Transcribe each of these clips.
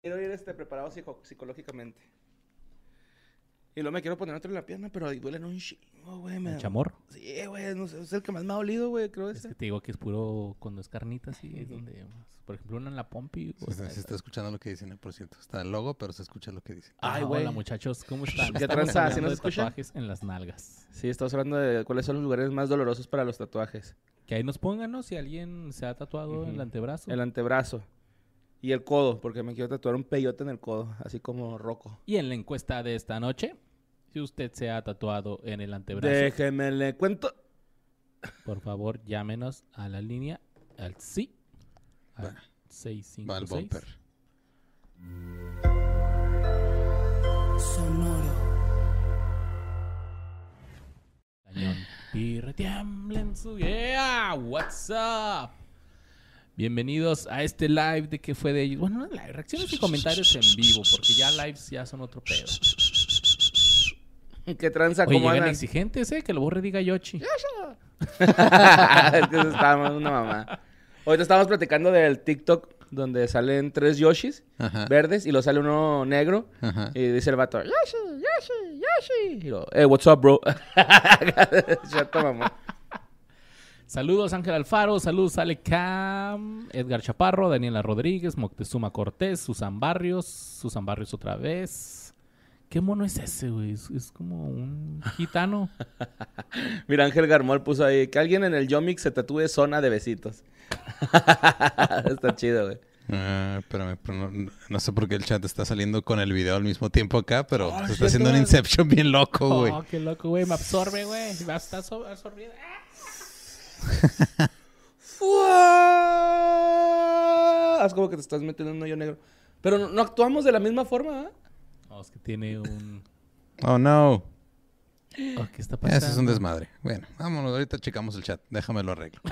quiero ir este, preparado psico- psicológicamente. Y luego me quiero poner otro en la pierna, pero ahí duelen un chingo, güey. me ¿El da- chamorro? Sí, güey, no sé, es el que más me ha dolido, güey, creo Es ese. que te digo que es puro cuando es carnita, sí, es donde, por ejemplo, una en la pompi. Se o está, sea, se está escuchando lo que dicen, eh, por cierto. Está el logo, pero se escucha lo que dicen. Ay, Ay, güey. Hola, muchachos, ¿cómo están? ¿Qué tranza? ¿Sí nos escuchan? tatuajes en las nalgas. Sí, estamos hablando de cuáles son los lugares más dolorosos para los tatuajes. Que ahí nos pongan, ¿no? Si alguien se ha tatuado Ujú. el antebrazo. El antebrazo. Y el codo, porque me quiero tatuar un peyote en el codo, así como roco. Y en la encuesta de esta noche, si usted se ha tatuado en el antebrazo, Déjeme le cuento. por favor, llámenos a la línea al sí. Al Va. 656. Va bumper. Cañón. Y retiembla en su... Yeah, what's up? Bienvenidos a este live de que fue de ellos. Bueno, no live, reacciones y comentarios en vivo, porque ya lives ya son otro pedo. ¿Qué tranza? Oye, ¿Cómo llegan andan? exigentes, ¿eh? Que lo borre diga Yoshi. es que eso estaba una mamá. Ahorita estábamos platicando del TikTok donde salen tres Yoshis Ajá. verdes y lo sale uno negro Ajá. y dice el vato, Yoshi, Yoshi, Yoshi. Y lo, hey, what's up, bro? Chato mamá. Saludos Ángel Alfaro, saludos Ale Cam, Edgar Chaparro, Daniela Rodríguez, Moctezuma Cortés, Susan Barrios, Susan Barrios otra vez. ¿Qué mono es ese, güey? Es, es como un gitano. Mira, Ángel Garmol puso ahí que alguien en el Yomix se tatúe zona de besitos. Está chido, güey. Ah, espérame, pero no, no sé por qué el chat está saliendo con el video al mismo tiempo acá, pero Oh, se está haciendo un. Inception bien loco, güey. Oh, qué loco, güey. Me absorbe, güey. Me está so- absorbiendo. ¡Ah! Haz como que te estás metiendo en un hoyo negro. Pero no, no actuamos de la misma forma, ¿ah? No, es que tiene un... Oh, no. Oh, ¿Qué está pasando? Ese es un desmadre. Bueno, vámonos, ahorita checamos el chat. Déjame lo arreglo.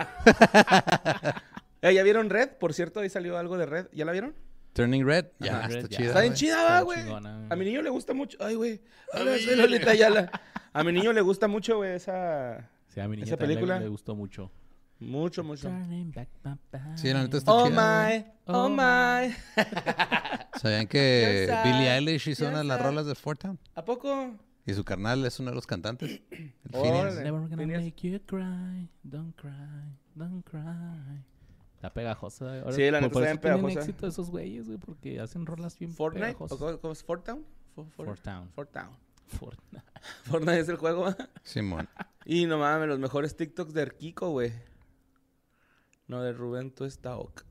Eh, ¿Ya vieron Red? Por cierto, ahí salió algo de Red. ¿Ya la vieron? Turning Red. Ya, está ya. chida. Está bien chida, güey. A mi niño le gusta mucho. Ay, güey. Hola, soy Lolita Ayala. A mi niño le gusta mucho, güey, esa... Sí, a mi niña ¿Esa película? Le, gustó mucho. Mucho, mucho. Sí, la neta está Oh chida. my, oh my. ¿Sabían que Billie I- Eilish hizo una de las rolas de Fort Town? ¿A poco? Y su carnal es uno de los cantantes. El Órale. Phineas. Never gonna Phineas. make you cry, don't cry, don't cry. Está pegajosa. Ahora, Sí, la neta está tienen pegajosa. éxito esos güeyes, güey, porque hacen rolas bien ¿Fortnite? ¿O pegajosas. cómo, cómo es? ¿Fort Town? For- for- Fort Town. Fort Town. Fortnite. Fortnite es el juego. Simón. y no mames, los mejores TikToks de Kiko, güey. No, de Rubén Tuestaoc.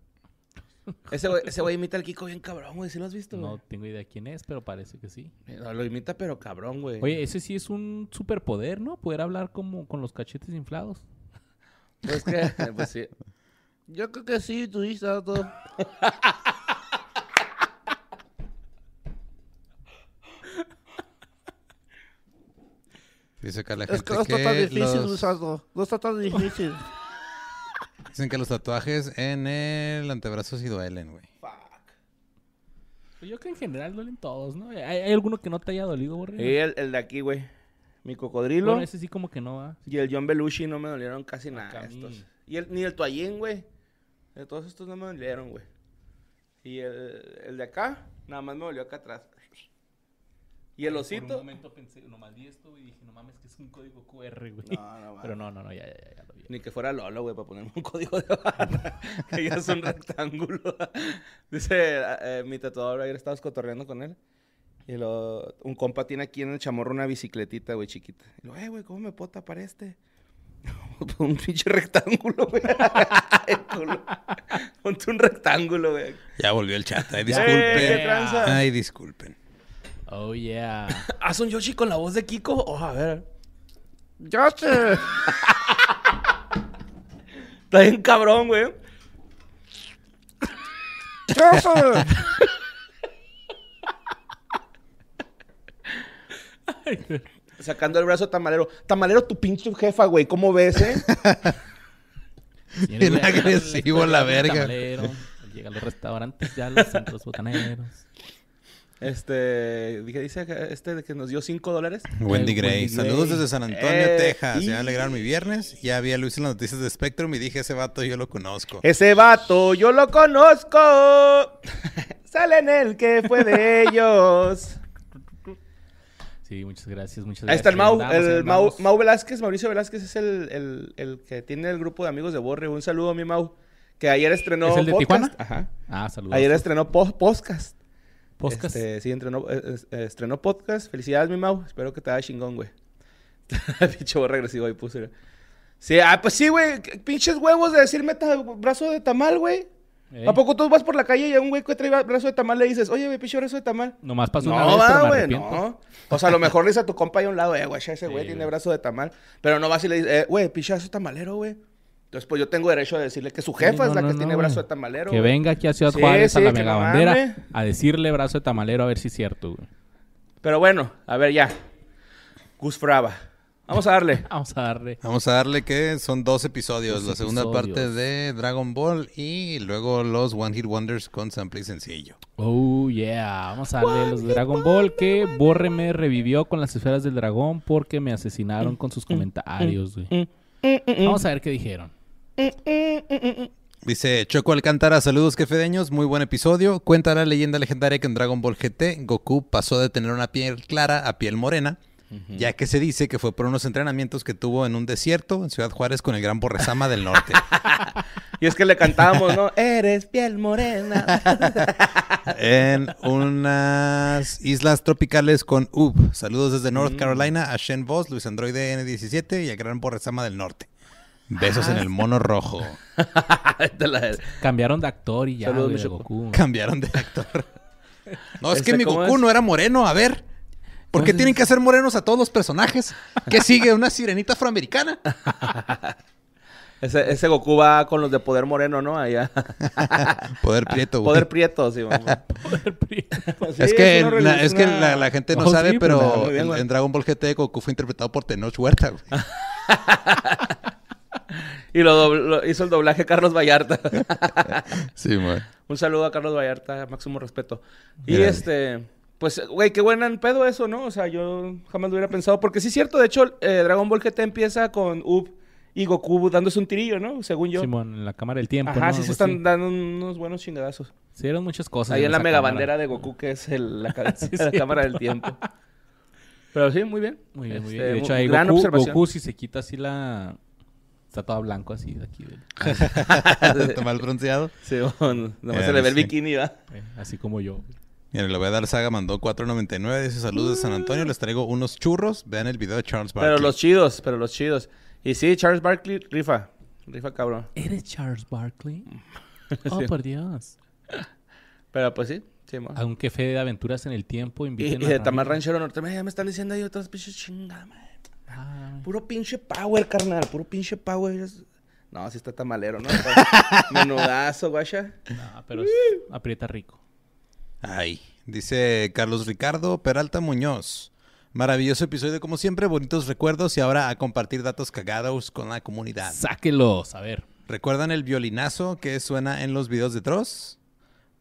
Ese güey, ese güey imita al Kiko bien cabrón, güey. ¿Sí lo has visto, güey? No tengo idea quién es, pero parece que sí. No, Lo imita, pero cabrón, güey. Oye, ese sí es un superpoder, ¿no? Poder hablar como con los cachetes inflados. Pues que, pues sí. Yo creo que sí, tú dices todo. Dice acá la Es gente que no está tan difícil, los-. No está tan difícil. Dicen que los tatuajes en el antebrazo sí duelen, güey. Pues yo creo que en general duelen todos, ¿no? ¿Hay, hay alguno que no te haya dolido, Borre? Y el, el de aquí, güey. Mi cocodrilo Bueno, ese sí como que no va. y el John Belushi no me dolieron casi nada Acá estos. Y el, ni el toallín, güey. De todos estos no me dolieron, güey. Y el, el de acá, nada más me dolió acá atrás. Y el Por un osito. momento pensé, nomás vi esto y dije, no mames, que es un código QR, güey. No, no, Pero no, no, no, ya, ya, ya, ya lo vi. Ni que fuera Lolo, güey, para ponerme un código de barra. que ya es un rectángulo. Dice eh, mi tatuador, ayer estabas cotorreando con él. Y lo, un compa tiene aquí en el chamorro una bicicletita, güey, chiquita. Y lo, eh, güey, ¿cómo me puedo tapar este? un pinche rectángulo, güey. Ponte un rectángulo, güey. Ya volvió el chat. Ay, Eh, disculpen. Ay, disculpen. Oh, yeah. ¿Haz un Yoshi con la voz de Kiko? Oh, a ver. ¡Yoshi! Está bien cabrón, güey. ¡Yoshi! Sacando el brazo tamalero. Tamalero, tu pinche jefa, güey. ¿Cómo ves, eh? Bien agresivo la verga. tamalero, Llega a los restaurantes ya, los centros botaneros. Este, dije, dice este de que nos dio 5 dólares. Wendy Eh, Gray. Wendy Saludos Gray. desde San Antonio, Eh, Texas. y- Ya alegraron mi viernes. Ya había Luis en las noticias de Spectrum y dije, ese vato yo lo conozco. Ese vato, yo lo conozco. Sale en el que fue de ellos. Sí, muchas gracias, muchas Ahí gracias. está el Mau, Ahí andamos, ahí el Mau, andamos. Mau Velázquez, Mauricio Velázquez es el, el, el que tiene el grupo de amigos de Borre. Un saludo a mi Mau, que ayer estrenó ¿Es el de podcast. Tijuana? Ajá. Ah, saludos. Ayer estrenó po- podcast. Podcast. Este, sí, entrenó, eh, eh, estrenó podcast. Felicidades, mi Mau. Espero que te haga chingón, güey. Pinche regresivo ahí puse. Sí, ah, pues sí, güey. Pinches huevos de decirme ta- brazo de tamal, güey. Ey, ¿A poco tú vas por la calle y a un güey que trae brazo de tamal le dices, oye, güey, pinche brazo de tamal? Nomás pasó una No, vez, pero va, me güey, arrepiento. no. O sea, a lo mejor le dices a tu compa ahí a un lado, eh, güey, ese Sí, güey tiene güey. brazo de tamal. Pero no vas y le dices, eh, güey, pinche brazo tamalero, güey. Entonces, pues yo tengo derecho a decirle que su jefa Sí, es no, la que no, tiene no, brazo de tamalero. Que güey. venga aquí a Ciudad Sí, Juárez a la mega no bandera a decirle brazo de tamalero a ver si es cierto, güey. Pero bueno, a ver, ya. Gus Fraba. Vamos a darle. Vamos a darle. Vamos a darle que son dos episodios. Dos la segunda episodios. parte de Dragon Ball y luego los One Hit Wonders con sample y sencillo. Oh, yeah. Vamos a darle los de Dragon Ball que Borre me revivió con las esferas del dragón porque me asesinaron con sus comentarios, güey. Vamos a ver qué dijeron. Dice Choco Alcántara, saludos quefedeños, muy buen episodio. Cuenta la leyenda legendaria que en Dragon Ball GT Goku pasó de tener una piel clara a piel morena, ya que se dice que fue por unos entrenamientos que tuvo en un desierto en Ciudad Juárez con el gran Borresama del Norte. Y es que le cantábamos, ¿no? Eres piel morena. en unas islas tropicales con UB. Saludos desde North Carolina a Shen Voss, Luis Androide N17 y al gran Borresama del Norte. Besos en el mono rojo. La- Cambiaron de actor y ya, Saludos, güey. Goku. Cambiaron de actor. No, es que mi ¿cómo Goku es? no era moreno. A ver. ¿Por qué tienen que hacer morenos a todos los personajes? ¿Qué sigue? ¿Una sirenita afroamericana? Ese, ese Goku va con los de Poder Moreno, ¿no? Allá. Poder prieto, güey. Poder Prieto, sí. mamá. Sí, es que, una la, es que la, la gente no Oh, sabe, sí, pero pues, bien, en, Dragon Ball GT Goku fue interpretado por Tenoch Huerta. güey. Y lo, hizo el doblaje Carlos Vallarta. Sí, güey. Un saludo a Carlos Vallarta, máximo respeto. Y Mira. este, pues, güey, qué buen pedo eso, ¿no? O sea, yo jamás lo hubiera pensado. Porque sí es cierto, de hecho, eh, Dragon Ball GT empieza con Up y Goku dándose un tirillo, ¿no? Según yo. Simón, en la cámara del tiempo. Ajá, ¿no? sí se están así. dando unos buenos chingadazos. Se dieron muchas cosas. Ahí en la mega cámara. bandera de Goku, que es el- la, Sí, sí. cámara del tiempo. Pero sí, muy bien. Muy bien, muy Este, bien. Y de hecho, ahí gran Goku, observación. Goku, si se quita así la... Está todo blanco así de aquí. Está mal bronceado. Sí, bueno, nomás Ya, se le ve el sí. bikini, ¿va? eh, así como yo. Mira, le voy a dar saga, mandó 4.99. Dice saludos de San Antonio. Les traigo unos churros. Vean el video de Charles Barkley. Pero los chidos, pero los chidos. Y sí, Charles Barkley rifa. Rifa cabrón. ¿Eres Charles Barkley? Oh, por Dios. Pero pues sí, sí. Aunque fe de aventuras en el tiempo, Y, inviten y a de. Tamar Ranchero Norte, ya me están diciendo ahí otras pinches chingada, madre. Ah, Puro pinche power, carnal. Puro pinche power. No, sí está tamalero, ¿no? Menudazo, guacha. no, pero es- aprieta rico. Ay, dice Carlos Ricardo Peralta Muñoz. Maravilloso episodio como siempre, bonitos recuerdos y ahora a compartir datos cagados con la comunidad. Sáquelos, a ver. ¿Recuerdan el violinazo que suena en los videos de Dross?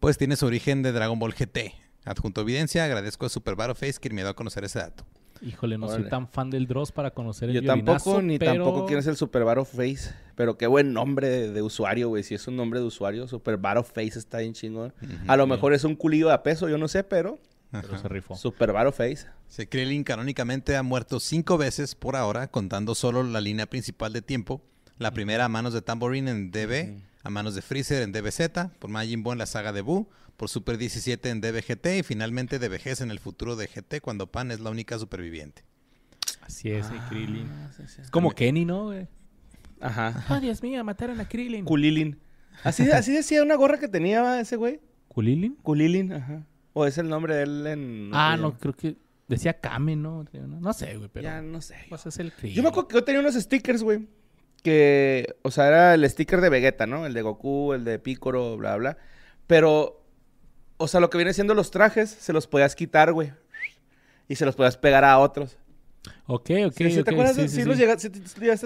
Pues tiene su origen de Dragon Ball GT. Adjunto evidencia, agradezco a Super Face que me dio a conocer ese dato. Híjole, no soy tan fan del Dross para conocer el Yo violinazo, tampoco, ni pero- tampoco quién es el Super Battle Face. Pero qué buen nombre de, de usuario, güey. Si es un nombre de usuario, Super Battle Face está bien chingón. A lo mejor es un culillo de peso, yo no sé, pero Pero se rifó. Super Battle Face. Se Krillin canónicamente ha muerto cinco veces por ahora, contando solo la línea principal de tiempo. La primera a manos de Tambourine en DB, a manos de Freezer en DBZ, por Majin Buu en la saga de Buu, por Super 17 en DBGT y finalmente de vejez en el futuro de GT cuando Pan es la única superviviente. Así es, el Krillin. Ah, Es como Kenny, ¿no, güey? Ajá. Oh, Dios mío, mataron a Krillin. Kulilin. Así, así decía una gorra que tenía ¿va, ese güey. ¿Kulilin? Kulilin, ajá. O es el nombre de él en... Ah, no, creo que decía Kame, ¿no? No, no sé, güey, pero... Ya no sé. Pues es el Krillin. Yo me acuerdo que yo tenía unos stickers, güey. Que, o sea, era el sticker de Vegeta, ¿no? El de Goku, el de Piccolo, bla, bla. Pero, o sea, lo que viene siendo los trajes, se los podías quitar, güey. Y se los podías pegar a otros. Ok, ok, Sí, ¿sí ok, ¿Te acuerdas? sí, sí, sí, sí. los llegaste,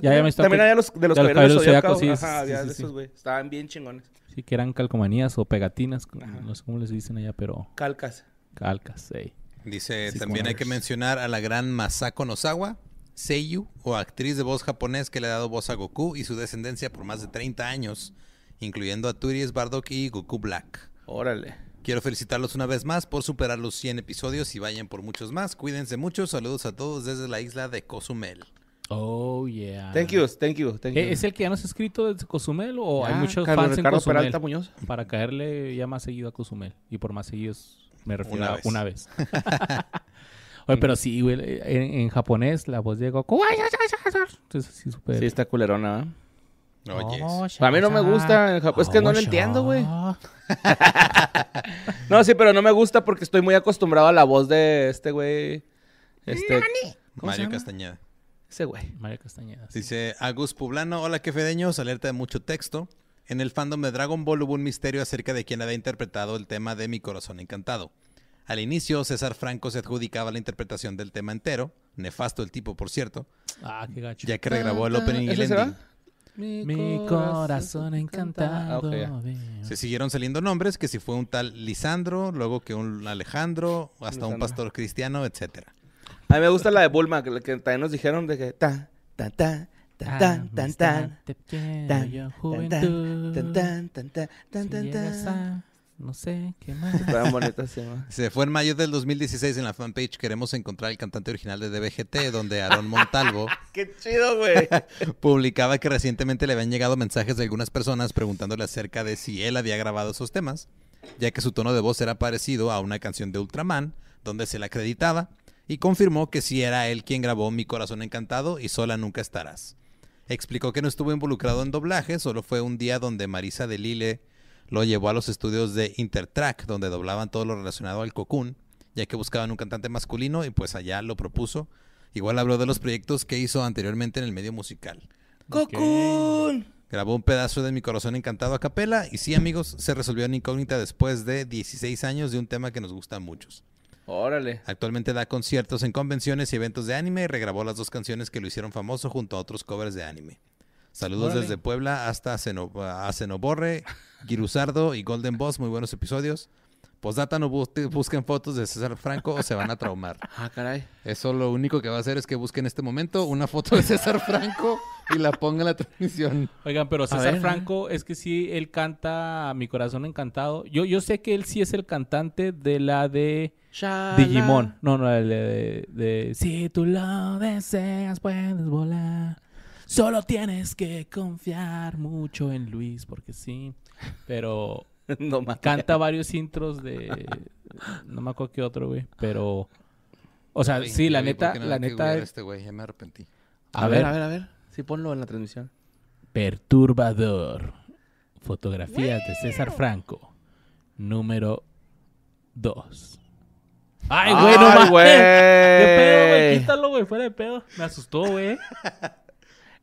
Ya, ya me También había los de los de los Caballeros Caballeros Zodiaco. Zodiaco, sí, Ajá, sí, había sí, de sí. esos, güey. Estaban bien chingones. Sí, que eran calcomanías o pegatinas, no sé cómo les dicen allá, pero Calcas. calcas, sí. Dice, Six también hay que mencionar a la gran Masako Nozawa, Seiyu, o actriz de voz japonés que le ha dado voz a Goku y su descendencia por más de 30 años, incluyendo a Turis Bardock y Goku Black. Órale. Quiero felicitarlos una vez más por superar los 100 episodios y vayan por muchos más. Cuídense mucho. Saludos a todos desde la isla de Cozumel. Oh, yeah. Thank you, thank you, thank you. ¿E- ¿Es el que ya nos ha escrito desde Cozumel o hay muchos Carlos fans en Ricardo Cozumel? Peralta Muñoz. Para caerle ya más seguido a Cozumel. Y por más seguidos me refiero Una a vez. una vez. Oye, pero sí, güey, en, en japonés la voz súper. Sí, está culerona, ¿eh? Oh, A mí no me gusta. Es que no lo entiendo, güey. No, sí, pero no me gusta porque estoy muy acostumbrado a la voz de este güey. Este. ¿Cómo se Mario? Castañeda. Ese güey. María Castañeda. sí. Dice Agus Publano, hola que fedeños, alerta de mucho texto. En el fandom de Dragon Ball hubo un misterio acerca de quién había interpretado el tema de Mi Corazón Encantado. Al inicio, César Franco se adjudicaba la interpretación del tema entero, nefasto el tipo, por cierto, Ah, qué gacho. ya que regrabó el opening y el ¿Ese será? Mi corazón encantado. Ah. Se siguieron saliendo nombres, que si fue un tal Lisandro, luego que un Alejandro, hasta un pastor cristiano, etcétera. A mí me gusta la de Bulma, que, que también nos dijeron de que. Tan, tan, tan, tan, tan, tan, tan. Tan, tan, tan, tan, tan, tan, tan, Si tan, llegas tan. a- No sé, ¿qué más? Se fue en mayo del 2016 en la fanpage Queremos encontrar el cantante original de DBGT, donde Aaron Montalvo Qué chido, güey. publicaba que recientemente le habían llegado mensajes de algunas personas preguntándole acerca de si él había grabado esos temas, ya que su tono de voz era parecido a una canción de Ultraman, donde se le acreditaba, y confirmó que sí era él quien grabó Mi Corazón Encantado y Sola Nunca Estarás. Explicó que no estuvo involucrado en doblaje, solo fue un día donde Marisa de Lille lo llevó a los estudios de Intertrack, donde doblaban todo lo relacionado al Cocoon, ya que buscaban un cantante masculino y pues allá lo propuso. Igual habló de los proyectos que hizo anteriormente en el medio musical. ¡Cocoon! Grabó un pedazo de Mi Corazón Encantado a capela y sí, amigos, se resolvió en incógnita después de 16 años de un tema que nos gusta a muchos. Órale. Actualmente da conciertos en convenciones y eventos de anime y regrabó las dos canciones que lo hicieron famoso junto a otros covers de anime. Saludos Órale. desde Puebla hasta Ceno- a Cenoborre, Girusardo y Golden Boss, muy buenos episodios. Postdata, no bu- busquen fotos de César Franco o se van a traumar. Ah, caray. Eso lo único que va a hacer es que busquen en este momento una foto de César Franco y la pongan en la transmisión. Oigan, pero César ver, Franco es que sí, él canta Mi Corazón Encantado. Yo, yo sé que él sí es el cantante de la de Digimon. No, no, la de, de, de Si tú lo deseas, puedes volar. Solo tienes que confiar mucho en Luis, porque sí. Pero no más. canta varios intros de... No me acuerdo qué otro, güey. Pero... O sea, sí, la neta, no la neta... googlear Este güey, ya me arrepentí. A, ver, a ver, a ver. Sí, ponlo en la transmisión. Perturbador. Fotografías de César Franco. Número 2. ¡Ay, güey, no ¡Ay, mames! güey! ¿Qué pedo, güey? Quítalo, güey, fuera de pedo. Me asustó, güey.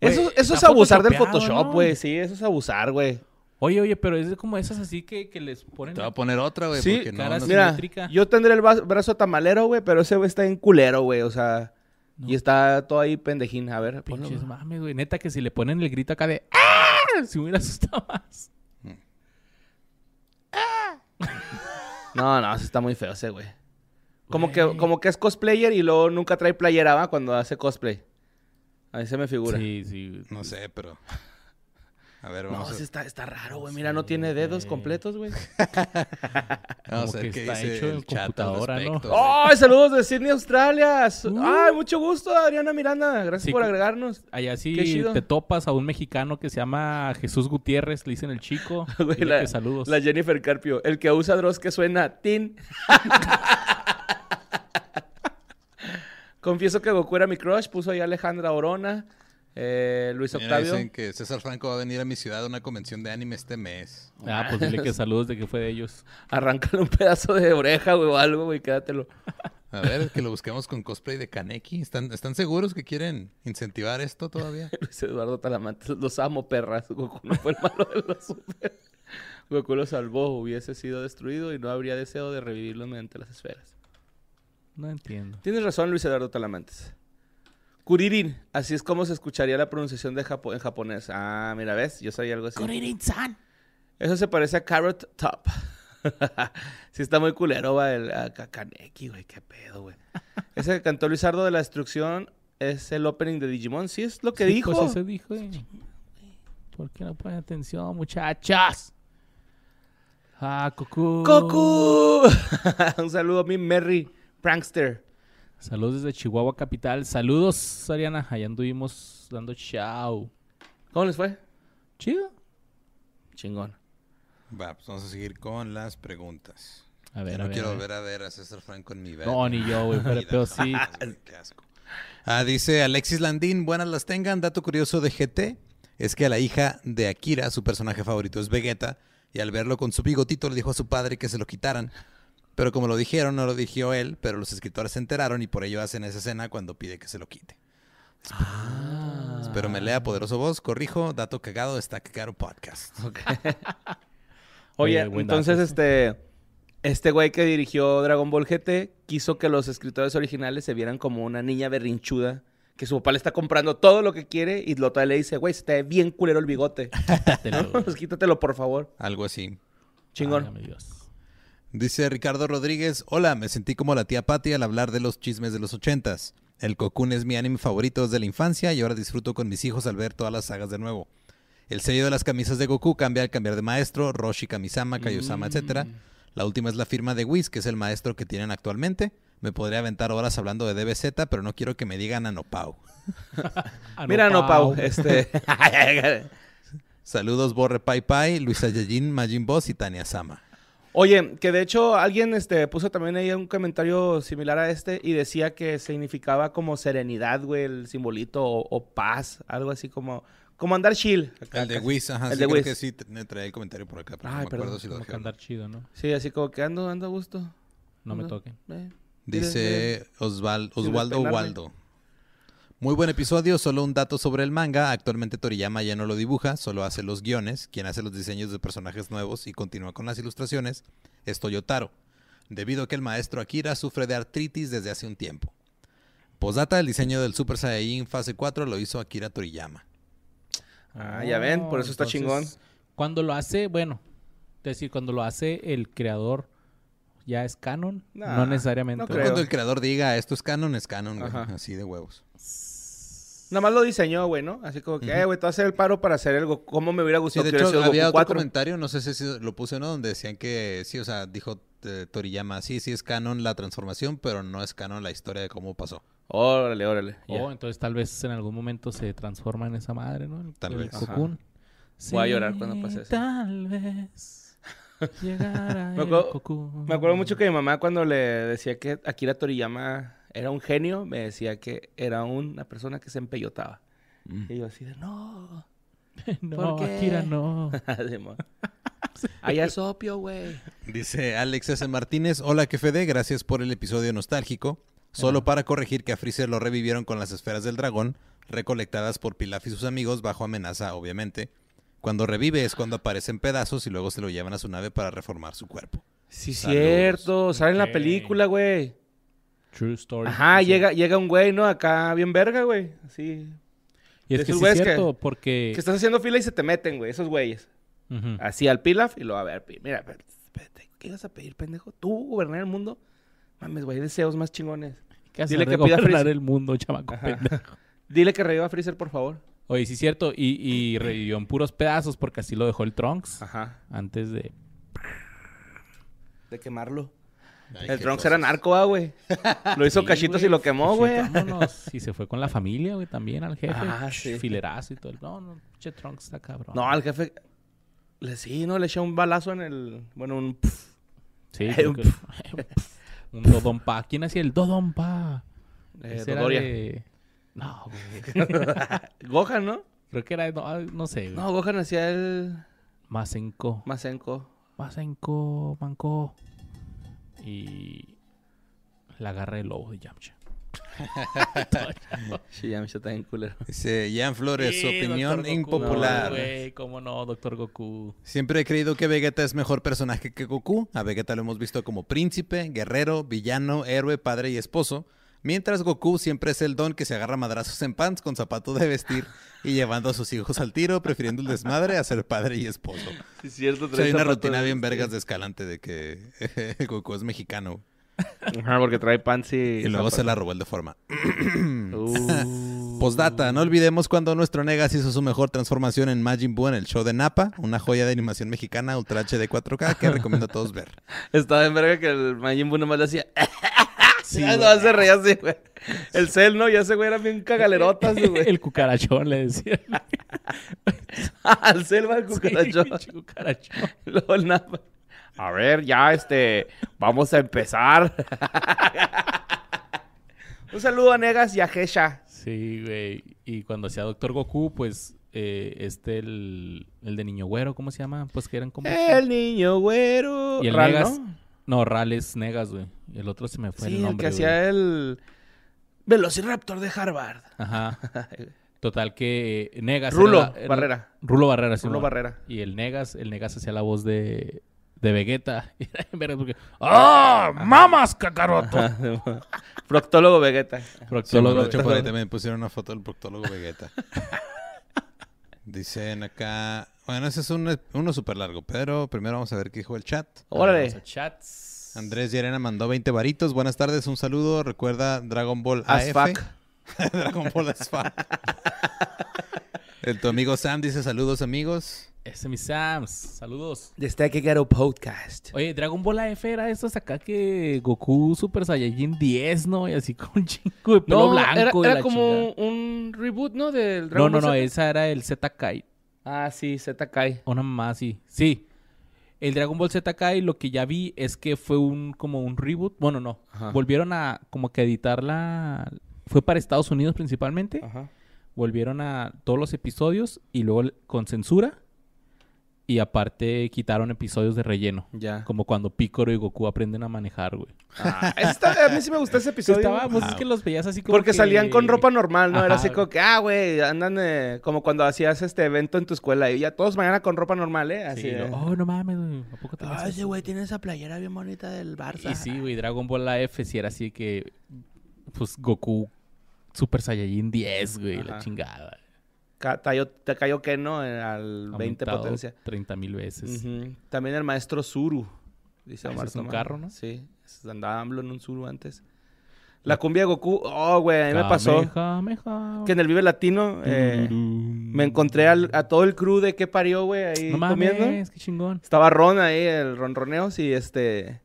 Eso, eso es abusar del Photoshop, ¿no? güey. Sí, eso es abusar, güey. Oye, oye, pero es como esas así que, que les ponen Te voy a poner otra, güey, Sí, porque no, caras no- Mira, yo tendré el bra- brazo tamalero, güey, pero ese güey está en culero, güey. O sea, No. y está todo ahí pendejín. A ver, ponlo. Pinches mames, güey. Neta que si le ponen el grito acá de ¡Ah! Si me hubiera asustado más. No, no, ese está muy feo ese, güey. Como que, como que es cosplayer y luego nunca trae playera, ¿va? Cuando hace cosplay. Ahí se me figura. Sí, sí. no sé, pero... A ver, No, vamos a, está, está raro, güey. Mira, no tiene dedos güey. completos, güey. vamos a ver qué está dice hecho el chat computadora, ¿no? respecto, güey. ¡Ay, saludos de Sydney, Australia! Uh. ¡Ay, mucho gusto, Adriana Miranda! Gracias Sí, por agregarnos. Allá sí Qué chido. te topas a un mexicano que se llama Jesús Gutiérrez, le dicen el chico. Güey, la, que saludos. la Jennifer Carpio. El que usa Dross que suena tin. Confieso que Goku era mi crush. Puso ahí Alejandra Orona. eh, Luis Mira, Octavio. dicen que César Franco va a venir a mi ciudad a una convención de anime este mes. Ah, pues dile que saludos de que fue de ellos. Arráncale un pedazo de oreja, güey, o algo, güey. Quédatelo. A ver, que lo busquemos con cosplay de Kaneki. ¿Están, ¿Están seguros que quieren incentivar esto todavía? Luis Eduardo Talamantes. Los amo, perras. Goku no fue el malo de los super. Goku lo salvó. Hubiese sido destruido y no habría deseo de revivirlo mediante las esferas. No entiendo. Tienes razón, Luis Eduardo Talamantes. Kuririn, así es como se escucharía la pronunciación de Japo- en japonés. Ah, mira, ¿ves? Yo sabía algo así. Eso se parece a Carrot Top. sí está muy culero, va, el a Ka- Kaneki, güey, qué pedo, güey. Ese que cantó Luisardo de la Destrucción es el opening de Digimon. Sí, es lo que Sí, dijo. Pues eso dijo. eh. ¿Por qué no ponen atención, muchachas? Ah, Goku. ¡Goku! Un saludo a mi Merry Prankster. Saludos desde Chihuahua Capital. Saludos, Ariana. Allá anduvimos dando chao. ¿Cómo les fue? Chido. Chingón. Va, pues vamos a seguir con las preguntas. A ver, Yo no a ver, quiero a ver. volver a ver a César Franco en mi vida. No, ni yo, güey, pero- pero sí. Qué asco. Ah, dice Alexis Landín, buenas las tengan. Dato curioso de GT es que a la hija de Akira, su personaje favorito es Vegeta, y al verlo con su bigotito le dijo a su padre que se lo quitaran. Pero como lo dijeron, no lo dijo él, pero los escritores se enteraron y por ello hacen esa escena cuando pide que se lo quite. Ah. Espero me lea poderoso voz, corrijo, dato cagado, está cagado podcast. Oye, Oye, buen dato entonces este este güey que dirigió Dragon Ball GT quiso que los escritores originales se vieran como una niña berrinchuda que su papá le está comprando todo lo que quiere y lo le dice, güey, se te ve bien culero el bigote. Quítatelo, ¿No? güey. Pues quítatelo, por favor. Algo así. Chingón. Dios. Dice Ricardo Rodríguez, hola, me sentí como la tía Patty al hablar de los chismes de los ochentas. El Cocoon es mi anime favorito desde la infancia y ahora disfruto con mis hijos al ver todas las sagas de nuevo. El sello de las camisas de Goku cambia al cambiar de maestro, Roshi Kamisama, Kaiosama, etc. La última es la firma de Whis, que es el maestro que tienen actualmente. Me podría aventar horas hablando de DBZ, pero no quiero que me digan Anopau. Ah, Mira, no, Pau, Pau. este... Saludos Borre Pai Pai, Luisa Yajin, Majin Boss y Tania Sama. Oye, que de hecho alguien este, puso también ahí un comentario similar a este y decía que significaba como serenidad, güey, el simbolito o, o paz, algo así como, como andar chill. acá, El de. Whis, ajá, El sí, de creo que sí, me traía el comentario por acá, pero no me perdón, acuerdo si lo dejé. andar chido, ¿no? Sí, así como que ando, ando a gusto. No me toquen. Eh, Dice Osval- despeinarme. Waldo. Muy buen episodio, solo un dato sobre el manga. Actualmente Toriyama ya no lo dibuja, solo hace los guiones. Quien hace los diseños de personajes nuevos y continúa con las ilustraciones es Toyotaro, debido a que el maestro Akira sufre de artritis desde hace un tiempo. Posdata, el diseño del Super Saiyajin fase 4 lo hizo Akira Toriyama. Ah, ya ven, por eso está chingón. Cuando lo hace, bueno, es decir, cuando lo hace el creador, ¿ya es canon? Nah, no necesariamente. no creo. Cuando el creador diga esto es canon, es canon, güey, Ajá. así de huevos. Nada más lo diseñó, güey, ¿no? Así como que, eh, güey, te voy a hacer el paro para hacer el Goku. ¿Cómo me hubiera Sí, gustado de que hubiera hecho, había Goku otro 4? comentario, no sé si lo puse o no, donde decían que sí, o sea, dijo eh, Toriyama, sí, sí es canon la transformación, pero no es canon la historia de cómo pasó. Órale, órale. Oh, entonces tal vez en algún momento se transforma en esa madre, ¿no? El- Tal el vez. Cocoon. Voy a Sí, llorar cuando pase eso. Tal vez llegara Me el acuerdo-. Me acuerdo mucho que mi mamá cuando le decía que Akira Toriyama era un genio, me decía que era una persona que se empellotaba. Y yo así de, no. no, ¿Por qué? Akira no. Allá es opio, güey. Dice Alex S. Martínez, hola que Fede, gracias por el episodio nostálgico. Solo para corregir que a Freezer lo revivieron con las esferas del dragón, recolectadas por Pilaf y sus amigos bajo amenaza, obviamente. Cuando revive es cuando aparece en pedazos y luego se lo llevan a su nave para reformar su cuerpo. Sí, Saludos. cierto. Sale en la película, güey. True story. Ajá, Sí. llega, llega un güey, ¿no? Acá bien verga, güey. Así. Y es de que sí es güeyes que- cierto, porque... Que estás haciendo fila y se te meten, güey. Esos güeyes. Así al pilaf y lo a ver, mira, espérate, ¿qué ibas a pedir, pendejo? ¿Tú gobernar el mundo? Mames, güey, deseos más chingones. ¿Qué dile que pida gobernar Freezer. el mundo, chamaco Ajá. pendejo? Dile que reviva a Freezer, por favor. Oye, sí es cierto. Y, y revivió en puros pedazos porque así lo dejó el Trunks. Ajá. Antes de... De quemarlo. Ay, el Trunks cosas. era narco, ah, güey. Lo hizo Sí, cachitos y lo quemó, güey. vámonos. Y se fue con la familia, güey, también al jefe. Ah, sí. Filerazo y todo. No, no, pinche Trunks está cabrón. No, al jefe. Le, sí, no, le echó un balazo en el. Bueno, un. Sí, Eh, creo un que- un Dodonpa. ¿Quién hacía el Dodonpa? Eh, Dodoria. de- No, güey. Gohan, ¿no? Creo que era... No, ah, no sé, güey. No, Gohan hacía el. Masenko. Masenko. Masenko, Manco. Y... La garra del lobo de Yamcha. Sí, ya me está bien culero. Dice Jan Flores, Sí, opinión. Goku, impopular. güey, cómo no, Doctor Goku. Siempre he creído que Vegeta es mejor personaje que Goku. A Vegeta lo hemos visto como príncipe, guerrero, villano, héroe, padre y esposo. Mientras Goku siempre es el don que se agarra madrazos en pants con zapato de vestir y llevando a sus hijos al tiro, prefiriendo el desmadre a ser padre y esposo. Sí, es cierto. O sea, hay una rutina bien vergas de escalante de que Goku es mexicano. Ajá, porque trae pants y. Y luego se la robó el de forma. Uh. Postdata, no olvidemos cuando nuestro Negas hizo su mejor transformación en Majin Buu en el show de Napa, una joya de animación mexicana Ultra HD 4K que recomiendo a todos ver. Estaba en verga que el Majin Buu nomás le hacía... Sí, Ya no, se reía así, güey. El cel, ¿no? Ya ese güey era bien cagalerotas, güey. El cucarachón le decía. Al cel va el Sí, cucarachón. pinche cucarachón. Luego el napa. A ver, ya, este... Vamos a empezar. Un saludo a Negas y a Gesha. Sí, güey. Y cuando hacía Doctor Goku, pues, eh, este, el, el de Niño Güero, ¿cómo se llama? Pues que eran como... El niño güero. Y el Ral, Negas. ¿no? No, Rales Negas, güey. Y el otro se me fue Sí, el el, nombre, que güey. hacía el... Velociraptor de Harvard. Ajá. Total que eh, Negas... era Rulo la- era- Barrera. Rulo Barrera, sí. Rulo. Barrera. Y el Negas, el Negas hacía la voz de, de Vegeta. Y era en verga porque... ¡Ah! ¡Mamas, Kakaroto! Proctólogo Vegeta. Sí, Proctólogo. de hecho, por ahí también pusieron una foto del proctólogo Vegeta. Dicen acá... Bueno, ese es un- uno súper largo, pero primero vamos a ver qué dijo el chat. Órale. Vamos a chats. Andrés Llerena mandó 20 varitos. Buenas tardes, un saludo. Recuerda Dragon Ball As AF. fuck. Dragon Ball as fuck. El tu amigo Sam dice saludos amigos. Ese es mi Sams. Saludos. Desde que Ghetto Podcast. Oye, Dragon Ball AF era estos acá que Goku Super Saiyajin 10, ¿no? Y así con un chingo de pelo blanco. y era, la como chingada. un reboot, ¿no? Del No, Dragon no, Ball no, Z. esa era el Z Kai. Ah, sí, Z Kai. Una más, sí. Sí. El Dragon Ball Z Kai lo que ya vi es que fue un como un reboot. Bueno, no. Ajá. Volvieron a como que editarla. Fue para Estados Unidos principalmente. Ajá. Volvieron a todos los episodios y luego con censura. Y aparte quitaron episodios de relleno. Ya. Como cuando Piccolo y Goku aprenden a manejar, güey. Ah, a mí sí me gustó ese episodio. Estaba, pues Ah, es que los veías así como Porque que- salían con ropa normal, ¿no? Era así como que, ah, güey, andan eh, como cuando hacías este evento en tu escuela y ya todos mañana con ropa normal, ¿eh? Así. Sí, oh, no mames, güey. ¿A poco Ah, ese eso? güey tiene esa playera bien bonita del Barça. Y sí, güey, Dragon Ball AF sí era así que... Pues Goku Super Saiyajin 10, güey, la chingada. Ca- talló- te cayó que no Eh, al 20 Aumentado potencia. 30 mil veces. También el maestro Zuru. Dice Ah, Omar es un Tomás. carro, ¿no? Sí. Andaba AMLO en un Zuru antes. La cumbia de Goku. Oh, güey, a mí me pasó que en el Vive Latino eh, me encontré al- a todo el crew de qué parió, güey, ahí No comiendo. mames, qué chingón. Estaba Ron ahí, el ronroneos, y este...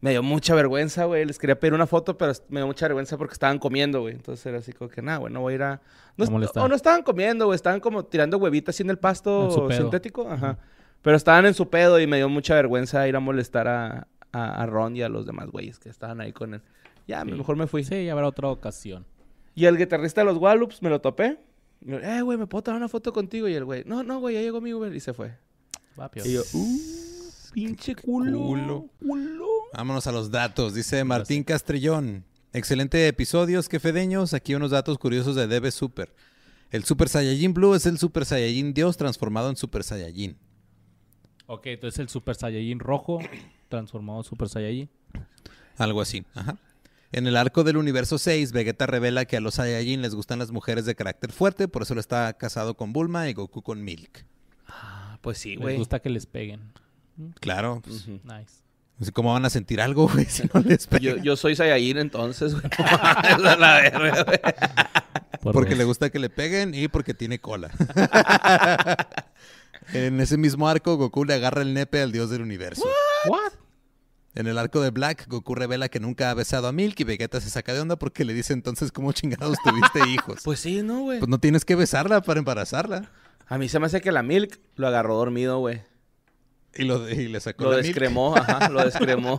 Me dio mucha vergüenza, güey. Les quería pedir una foto, pero me dio mucha vergüenza porque estaban comiendo, güey. Entonces era así como que, nada, güey, no voy a ir a... No, molestar. o no estaban comiendo, güey. Estaban como tirando huevitas así en el pasto En sintético. Ajá. Pero estaban en su pedo y me dio mucha vergüenza ir a molestar a, a, a Ron y a los demás güeyes que estaban ahí con él. Ya, Sí. mejor me fui. Sí, ya habrá otra ocasión. Y el guitarrista de los Wallops me lo topé. Y yo, eh, güey, ¿me puedo tomar una foto contigo? Y el güey, no, no, güey, ya llegó mi Uber. Y se fue. Va, pio. Y yo, uh, pinche culo. Culo. Culo. Vámonos a los datos. Dice Martín Castrellón. Excelente episodios, que fedeños. Aquí unos datos curiosos de DB Super. El Super Saiyajin Blue es el Super Saiyajin Dios transformado en Super Saiyajin. Ok, entonces el Super Saiyajin rojo transformado en Super Saiyajin. Algo así. Ajá. En el arco del universo 6, Vegeta revela que a los Saiyajin les gustan las mujeres de carácter fuerte, por eso lo está casado con Bulma y Goku con Milk. Ah, pues sí, Les güey. gusta que les peguen. Claro, pues. Nice. ¿cómo van a sentir algo, güey, si no les Yo, pegan? yo soy Saiyajin entonces, güey. No mames, a la verga, güey. Por Porque le gusta que le peguen y porque tiene cola. en ese mismo arco, Goku le agarra el nepe al dios del universo. What? En el arco de Black, Goku revela que nunca ha besado a Milk y Vegeta se saca de onda porque le dice entonces cómo chingados tuviste hijos. Pues sí, ¿no, güey? Pues no tienes que besarla para embarazarla. A mí se me hace que la Milk lo agarró dormido, güey. Y, lo, y le sacó Lo la Milk. descremó, ajá, lo descremó.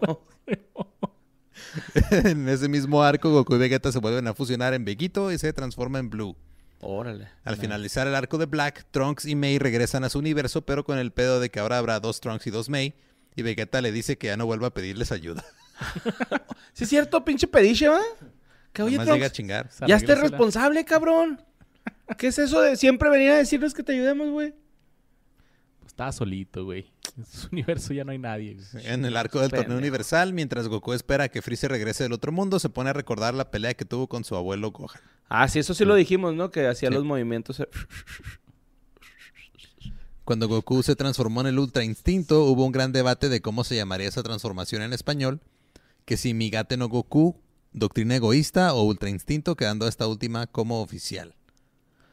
en ese mismo arco, Goku y Vegeta se vuelven a fusionar en Veguito y se transforma en Blue. Órale. Al finalizar el arco de Black, Trunks y May regresan a su universo, pero con el pedo de que ahora habrá dos Trunks y dos May. Y Vegeta le dice que ya no vuelva a pedirles ayuda. Sí es cierto, pinche pediche, ¿va? Que oye, Nomás llega a Trunks, chingar. ya estés responsable, cabrón. ¿Qué es eso de siempre venir a decirnos que te ayudemos, güey? Estaba solito, güey. En su universo ya no hay nadie. En el arco del torneo universal, mientras Goku espera a que Freezer regrese del otro mundo, se pone a recordar la pelea que tuvo con su abuelo Gohan. Ah, sí, eso sí lo dijimos, ¿no? Que hacía Sí. los movimientos. eh, Cuando Goku se transformó en el Ultra Instinto, hubo un gran debate de cómo se llamaría esa transformación en español, que si Migate no Goku, Doctrina Egoísta o Ultra Instinto, quedando esta última como oficial.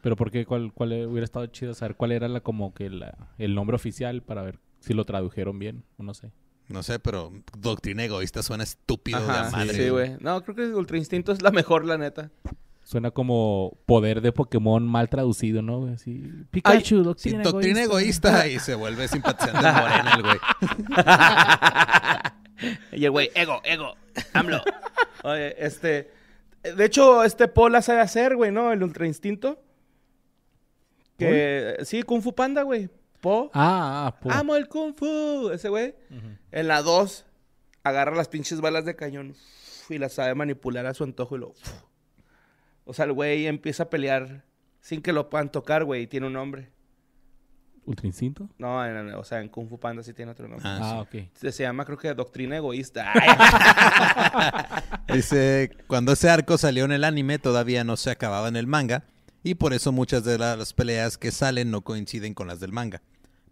Pero ¿por qué? ¿Cuál, cuál hubiera estado chido saber cuál era la, como que la, el nombre oficial para ver si lo tradujeron bien? o No sé. No sé, pero doctrina egoísta suena estúpido Ajá, la madre. sí, güey. No, creo que Ultra Instinto es la mejor, la neta. Suena como poder de Pokémon mal traducido, ¿no? güey? Así, Pikachu, Sí, doctrina, doctrina egoísta. y se vuelve simpatizante Morena el güey. Y el güey, ego, ego, AMLO. Oye, este... De hecho, este Pola sabe hacer, güey, ¿no? El Ultra Instinto. Que... Sí, Kung Fu Panda, güey. Po. Ah, ah, po- Amo el Kung Fu. Ese güey. En la 2, agarra las pinches balas de cañón y las sabe manipular a su antojo y lo... uf. O sea, el güey empieza a pelear sin que lo puedan tocar, güey, y tiene un nombre. ¿Ultra Instinto? No, en- en- o sea, en Kung Fu Panda sí tiene otro nombre. Ah, Ah, ok. Se, se llama, creo que, Doctrina Egoísta. Dice, cuando ese arco salió en el anime todavía no se acababa en el manga y por eso muchas de la- las peleas que salen no coinciden con las del manga.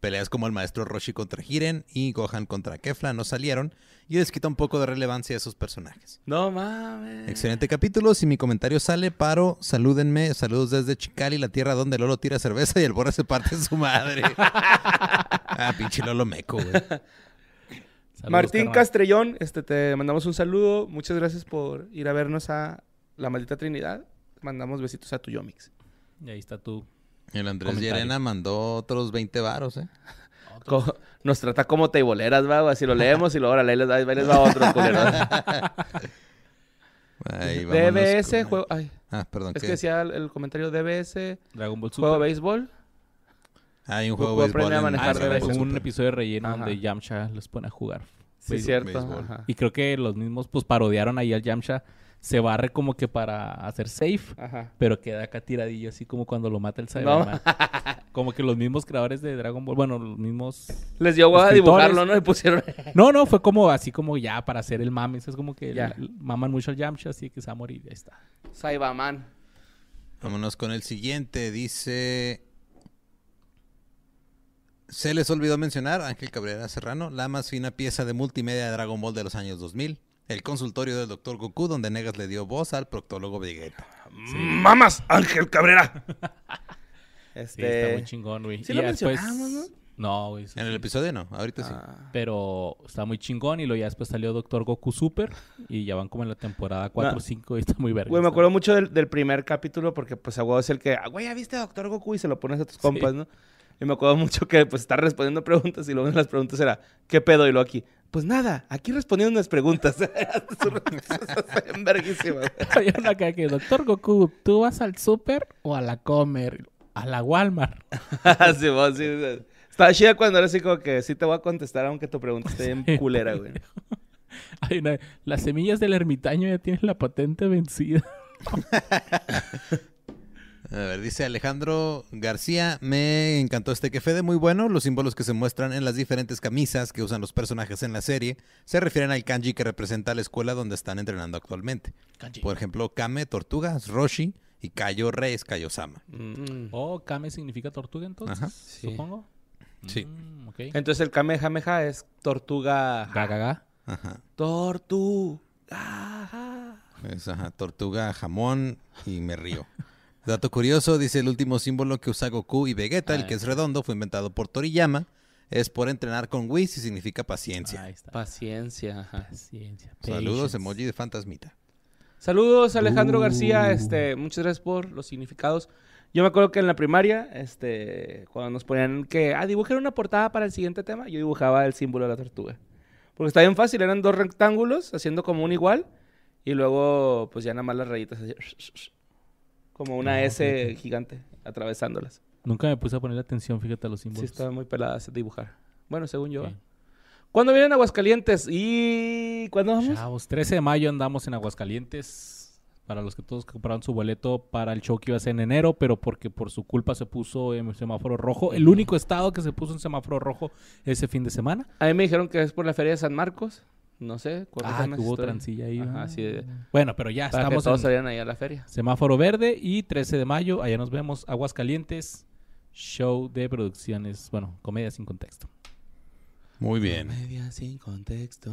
Peleas como el maestro Roshi contra Jiren y Gohan contra Kefla no salieron y les quita un poco de relevancia a esos personajes. no mames. Excelente capítulo, si mi comentario sale, paro, salúdenme, saludos desde Chicali, la tierra donde Lolo tira cerveza y el Borra se parte su madre. ah, pinche Lolo meco, güey. Martín carnal. Castrellón, este, te mandamos un saludo. Muchas gracias por ir a vernos a La Maldita Trinidad. Mandamos besitos a tu Yomix. Y ahí está tú. El Andrés Comentario. Llerena mandó otros 20 varos, ¿eh? Co- Nos trata como teiboleras, va. Así lo leemos y luego ahora ahí les, ahí les va otro, culero. Ahí DBS, con- juego... Ay, Ah, perdón. es ¿qué? que decía el, el comentario DBS, Dragon Ball juego de Super. béisbol. Hay un juego Juego de béisbol. aprende a en manejar Ah, de un Super. episodio de relleno Ajá. donde Yamcha los pone a jugar. Sí, béisbol. cierto. béisbol. Y creo que los mismos pues parodiaron ahí al Yamcha. Se barre como que para hacer safe. Ajá. Pero queda acá tiradillo, así como cuando lo mata el No. Cyberman. como que los mismos creadores de Dragon Ball, bueno, los mismos... Les dio a dibujarlo, ¿no? Y pusieron... No, no, fue como así como ya para hacer el mame. Es como que Ya. maman mucho al Yamcha, así que se va a morir. Ahí está. Saibaman. Vámonos con el siguiente. Dice. Se les olvidó mencionar, Ángel Cabrera Serrano, la más fina pieza de multimedia de Dragon Ball de los años 2000. El consultorio del Dr. Goku, donde Negas le dio voz al proctólogo Vegeta. ¡Mamas, Ángel Cabrera! Sí, este... está muy chingón, güey. sí Y lo después- mencionamos, ¿no? No, güey. sí, En el sí. episodio no, ahorita sí. Ah. Pero está muy chingón y luego ya después salió Doctor Goku Super y ya van como en la temporada 4 o No. 5 y está muy verga. Güey, me acuerdo mucho del, del primer capítulo porque, pues, a huevo es el que... "Ah, Güey, ¿ya viste a Doctor Goku? Y se lo pones a tus compas, ¿no? Y me acuerdo mucho que, pues, está respondiendo preguntas y luego en las preguntas era... ¿Qué pedo? Y luego aquí... Pues nada, aquí respondiendo unas preguntas. Verguísimas. Hay una que, Doctor Goku, ¿tú vas al Super o a la Comer? A la Walmart. sí, vos, sí, sí. Estaba chida cuando era así como que sí te voy a contestar aunque tu pregunta esté bien culera, güey. Hay una- las semillas del ermitaño ya tienen la patente vencida. A ver, dice Alejandro García, me encantó este que de muy bueno. Los símbolos que se muestran en las diferentes camisas que usan los personajes en la serie se refieren al kanji que representa la escuela donde están entrenando actualmente. Por ejemplo, Kame, tortuga, Roshi y Kayo, rey, es Kayo-sama. Mm. Oh, Kame significa tortuga entonces, Ajá. Sí. supongo. Sí. Mm. Entonces el Kamehameha es tortuga. Ga, ga, ga. Ajá. Tortuga. Es, ajá, tortuga, jamón y me río. Dato curioso, dice el último símbolo que usa Goku y Vegeta, el Ah, que es redondo, fue inventado por Toriyama. Es por entrenar con Whis y significa paciencia. Ahí está. Paciencia. ajá. Paciencia. Saludos, patience. emoji de fantasmita. Saludos, Alejandro Uh. García. Este, muchas gracias por los significados. Yo me acuerdo que en la primaria, este, cuando nos ponían que, ah, dibujen una portada para el siguiente tema, yo dibujaba el símbolo de la tortuga. Porque está bien fácil, eran dos rectángulos haciendo como un igual y luego, pues ya nada más las rayitas así, como una Ah, S fíjate. gigante atravesándolas. Nunca me puse a poner atención, fíjate a los Sí, símbolos. estaba muy pelada ese dibujar. Bueno, según yo. Ok. ¿eh? ¿Cuándo vienen Aguascalientes? ¿Y cuándo vamos? Chavos, 13 de mayo andamos en Aguascalientes. Para los que todos compraron su boleto para el show que iba a ser en enero, pero porque por su culpa se puso en semáforo rojo. El único estado que se puso en semáforo rojo ese fin de semana. A mí me dijeron que es por la feria de San Marcos. No sé. Ah, que hubo transilla ahí. Ajá, ah. sí, Bueno, pero ya Para estamos que todos en salieran ahí a la feria. semáforo verde y 13 de mayo. Allá nos vemos. Aguascalientes, show de producciones, bueno, comedia sin contexto. Muy bien. Media sin contexto.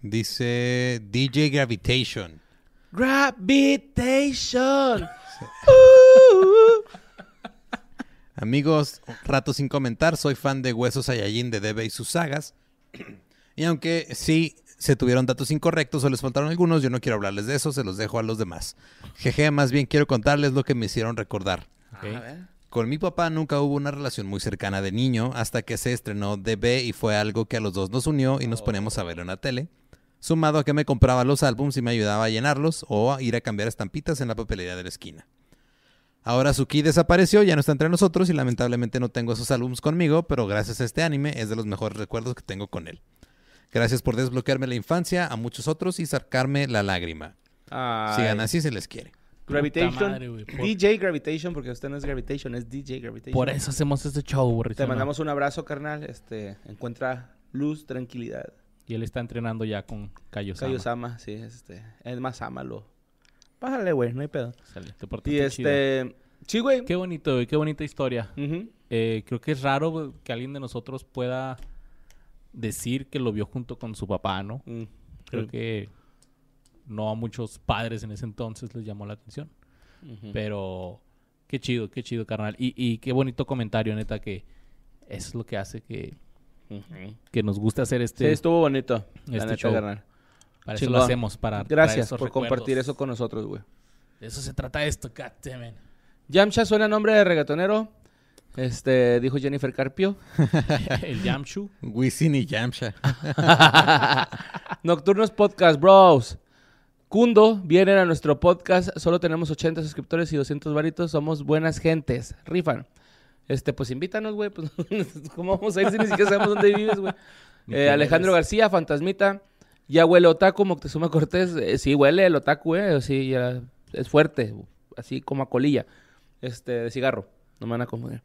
Dice DJ Gravitation. Gravitation. Amigos, rato sin comentar, soy fan de Huesos Saiyajin de Debe y sus sagas. Y aunque sí se tuvieron datos incorrectos o les faltaron algunos, yo no quiero hablarles de eso, se los dejo a los demás. Jeje, más bien quiero contarles lo que me hicieron recordar. Con mi papá nunca hubo una relación muy cercana de niño hasta que se estrenó DB y fue algo que a los dos nos unió y nos poníamos a verlo en la tele. Sumado a que me compraba los álbums y me ayudaba a llenarlos o a ir a cambiar estampitas en la papelería de la esquina. Ahora Suki desapareció, ya no está entre nosotros y lamentablemente no tengo esos álbums conmigo, pero gracias a este anime es de los mejores recuerdos que tengo con él. Gracias por desbloquearme la infancia, a muchos otros y sacarme la lágrima. Ay. Sigan así, se les quiere. Gravitation. madre, por- DJ Gravitation, porque usted no es Gravitation, es DJ Gravitation. Por eso hacemos este show, Te burrito. mandamos un abrazo, carnal. Este, encuentra luz, tranquilidad. Y él está entrenando ya con Cayo Sama. Kaiosama, sí, este, es más ámalo. Pásale, güey, no hay pedo. Sale, te Y chido. este, sí, güey. Qué bonito, güey, qué bonita historia. Eh, creo que es raro que alguien de nosotros pueda decir que lo vio junto con su papá, ¿no? Mm. Creo Sí. que no a muchos padres en ese entonces les llamó la atención. Pero qué chido, qué chido, carnal. Y, y qué bonito comentario, neta, que eso es lo que hace que, que nos guste hacer Sí, este... estuvo bonito. la este neta, show. carnal. para eso lo hacemos, para Gracias por compartir eso con nosotros, güey. De eso se trata esto, goddammit. Yamcha suena nombre de reggaetonero. Este, dijo Jennifer Carpio. El Yamshu. Wisin y Yamcha. Nocturnos Podcast, bros. Kundo, vienen a nuestro podcast. Solo tenemos 80 suscriptores y 200 varitos. Somos buenas gentes. Rifan. Este, pues invítanos, güey. Pues, ¿Cómo vamos a ir si ni siquiera sabemos dónde vives, güey? Eh, Alejandro eres. García, Fantasmita. Ya huele otaku, Moctezuma Cortés. Eh, sí, huele el otaku, eh. Sí, ya es fuerte. Así como a colilla. Este, de cigarro. No me van a confundir.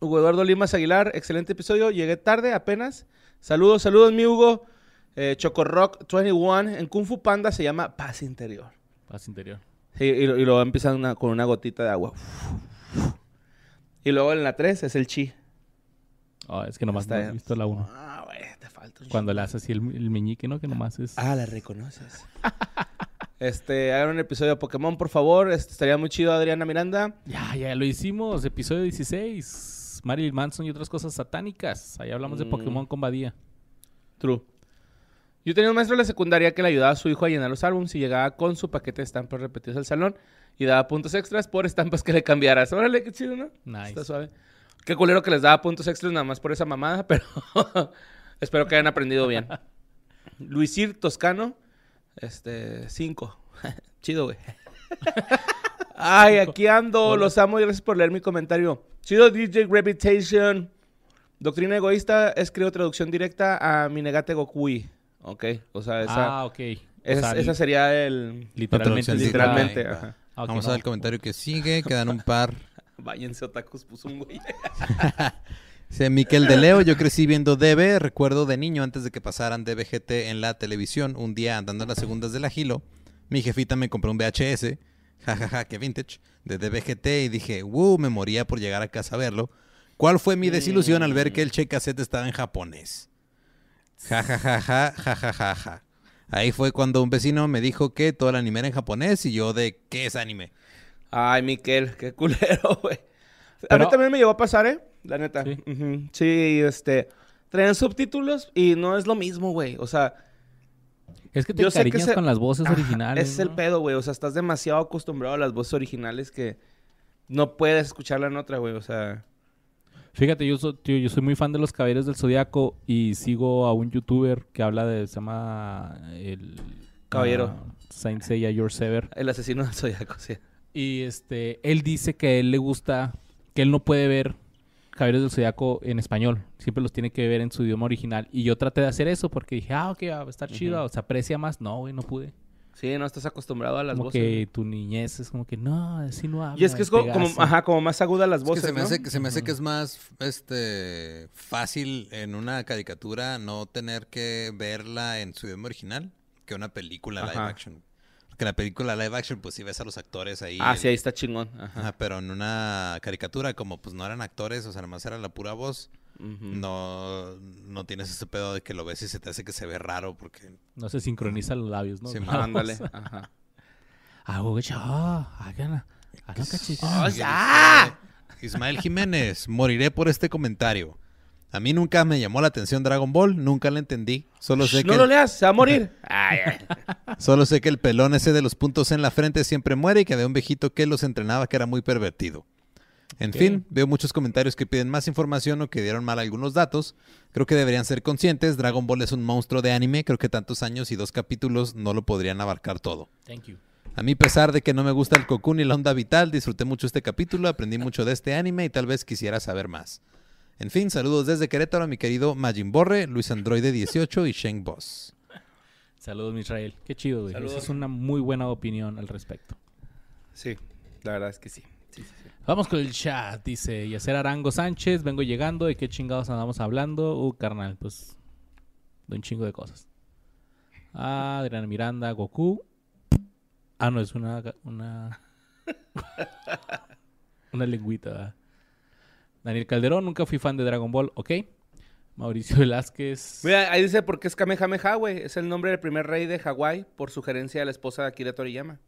Hugo Eduardo Limas Aguilar, excelente episodio. Llegué tarde apenas. Saludos, saludos, mi Hugo. Eh, Chocorock 21. En Kung Fu Panda se llama Paz Interior. Paz interior. Sí, y, lo- y luego empiezan una- con una gotita de agua. Y luego en la 3 es el chi. Oh, es que nomás no bien. visto la 1. Ah, güey, te falta un Cuando le hace así el, el meñique, ¿no? Que nomás es... Ah, la reconoces. este, hagan un episodio de Pokémon, por favor. Este, estaría muy chido, Adriana Miranda. Ya, ya lo hicimos. Episodio 16. Marilyn Manson y otras cosas satánicas. Ahí hablamos de Mm. Pokémon con Badía. True. Yo tenía un maestro en la secundaria que le ayudaba a su hijo a llenar los álbumes y llegaba con su paquete de estampas repetidos al salón y daba puntos extras por estampas que le cambiaras. Órale, qué chido, ¿no? Nice. Está suave. Qué culero que les daba puntos extras nada más por esa mamada, pero espero que hayan aprendido bien. Luisir Toscano, este, 5. Chido, güey. Ay, aquí ando. Los amo y gracias por leer mi comentario. Chido DJ Gravitation. Doctrina egoísta es creo traducción directa a Minegate Gokui. Ok, o sea, esa, Ah, ok. O es- sea, esa sería el... literalmente. Literalmente, ajá. Ah, Vamos no. a ver el comentario que sigue. Quedan un par. Váyanse otakus, puso un güey. Dice Miquel de Leo, yo crecí viendo DB, recuerdo de niño antes de que pasaran DBGT en la televisión, un día andando en las segundas del Agilo, mi jefita me compró un VHS, jajaja, que vintage, de DBGT y dije, wow, me moría por llegar a casa a verlo. ¿Cuál fue mi desilusión al ver que el che cassette estaba en japonés? Jajajaja, jajajaja. Ahí fue cuando un vecino me dijo que todo el anime era en japonés y yo de, ¿qué es anime? Ay, Miquel, qué culero, güey. A Pero- mí también me llegó a pasar, ¿eh? La neta. Sí, este... Traen subtítulos y no es lo mismo, güey. O sea, Es que te sé que encariñas ese- con las voces Ajá, originales. Ese es el pedo, güey. O sea, estás demasiado acostumbrado a las voces originales que no puedes escucharla en otra, güey. O sea, Fíjate, yo soy, tío, yo soy muy fan de los Caballeros del Zodiaco y sigo a un youtuber que habla de, se llama el... Caballero. ah, Saint Seiya Your Sever. el asesino del zodiaco, sí. Y este, él dice que a él le gusta, que él no puede ver Caballeros del Zodiaco en español. Siempre los tiene que ver en su idioma original. Y yo traté de hacer eso porque dije, ah, ok, va a estar chido, se aprecia más. No, güey, no pude. Sí, no estás acostumbrado a las como voces. que tu niñez es como que, no, así no habla. Y es que es como, como- Pegaso". ajá, como más aguda las Es que voces, se me, ¿no? hace, que se me hace que es más este fácil en una caricatura no tener que verla en su idioma original que una película live action. En la película live action, pues sí ves a los actores ahí. Ah, en- sí, ahí está chingón. Ajá. Ajá, pero en una caricatura, como pues no eran actores, o sea, nada más era la pura voz, no, no tienes ese pedo de que lo ves y se te hace que se ve raro, porque No se sincroniza los labios, ¿no? Sí, Ándale. Ajá. Ismael Jiménez, moriré por este comentario. A mí nunca me llamó la atención Dragon Ball, nunca la entendí. Solo sé, no que, lo leas, se va a morir. Ay, ay. solo sé que el pelón ese de los puntos en la frente siempre muere y que había un viejito que los entrenaba que era muy pervertido. En fin, veo muchos comentarios que piden más información o que dieron mal algunos datos. Creo que deberían ser conscientes. Dragon Ball es un monstruo de anime. Creo que tantos años y dos capítulos no lo podrían abarcar todo. Thank you. A mí, pesar de que no me gusta el Cocoon y la onda vital, disfruté mucho este capítulo, aprendí mucho de este anime y tal vez quisiera saber más. En fin, saludos desde Querétaro a mi querido Majin Borre, Luis Androide 18 y Sheng Boss. Saludos, Misrael. Qué chido, güey. Saludos. Esa es una muy buena opinión al respecto. Sí, la verdad es que sí. Sí, sí, sí. Vamos con el chat. Dice Yacer Arango Sánchez. Vengo llegando. ¿De qué chingados andamos hablando? Uh, carnal, pues. De un chingo de cosas. Ah, Adriana Miranda, Goku. Ah, no, es una. Una. una lengüita. ¿verdad? Daniel Calderón, nunca fui fan de Dragon Ball. Ok. Mauricio Velázquez. Mira, ahí dice por qué es Kamehameha, güey. Es el nombre del primer rey de Hawái por sugerencia de la esposa de Akira Toriyama.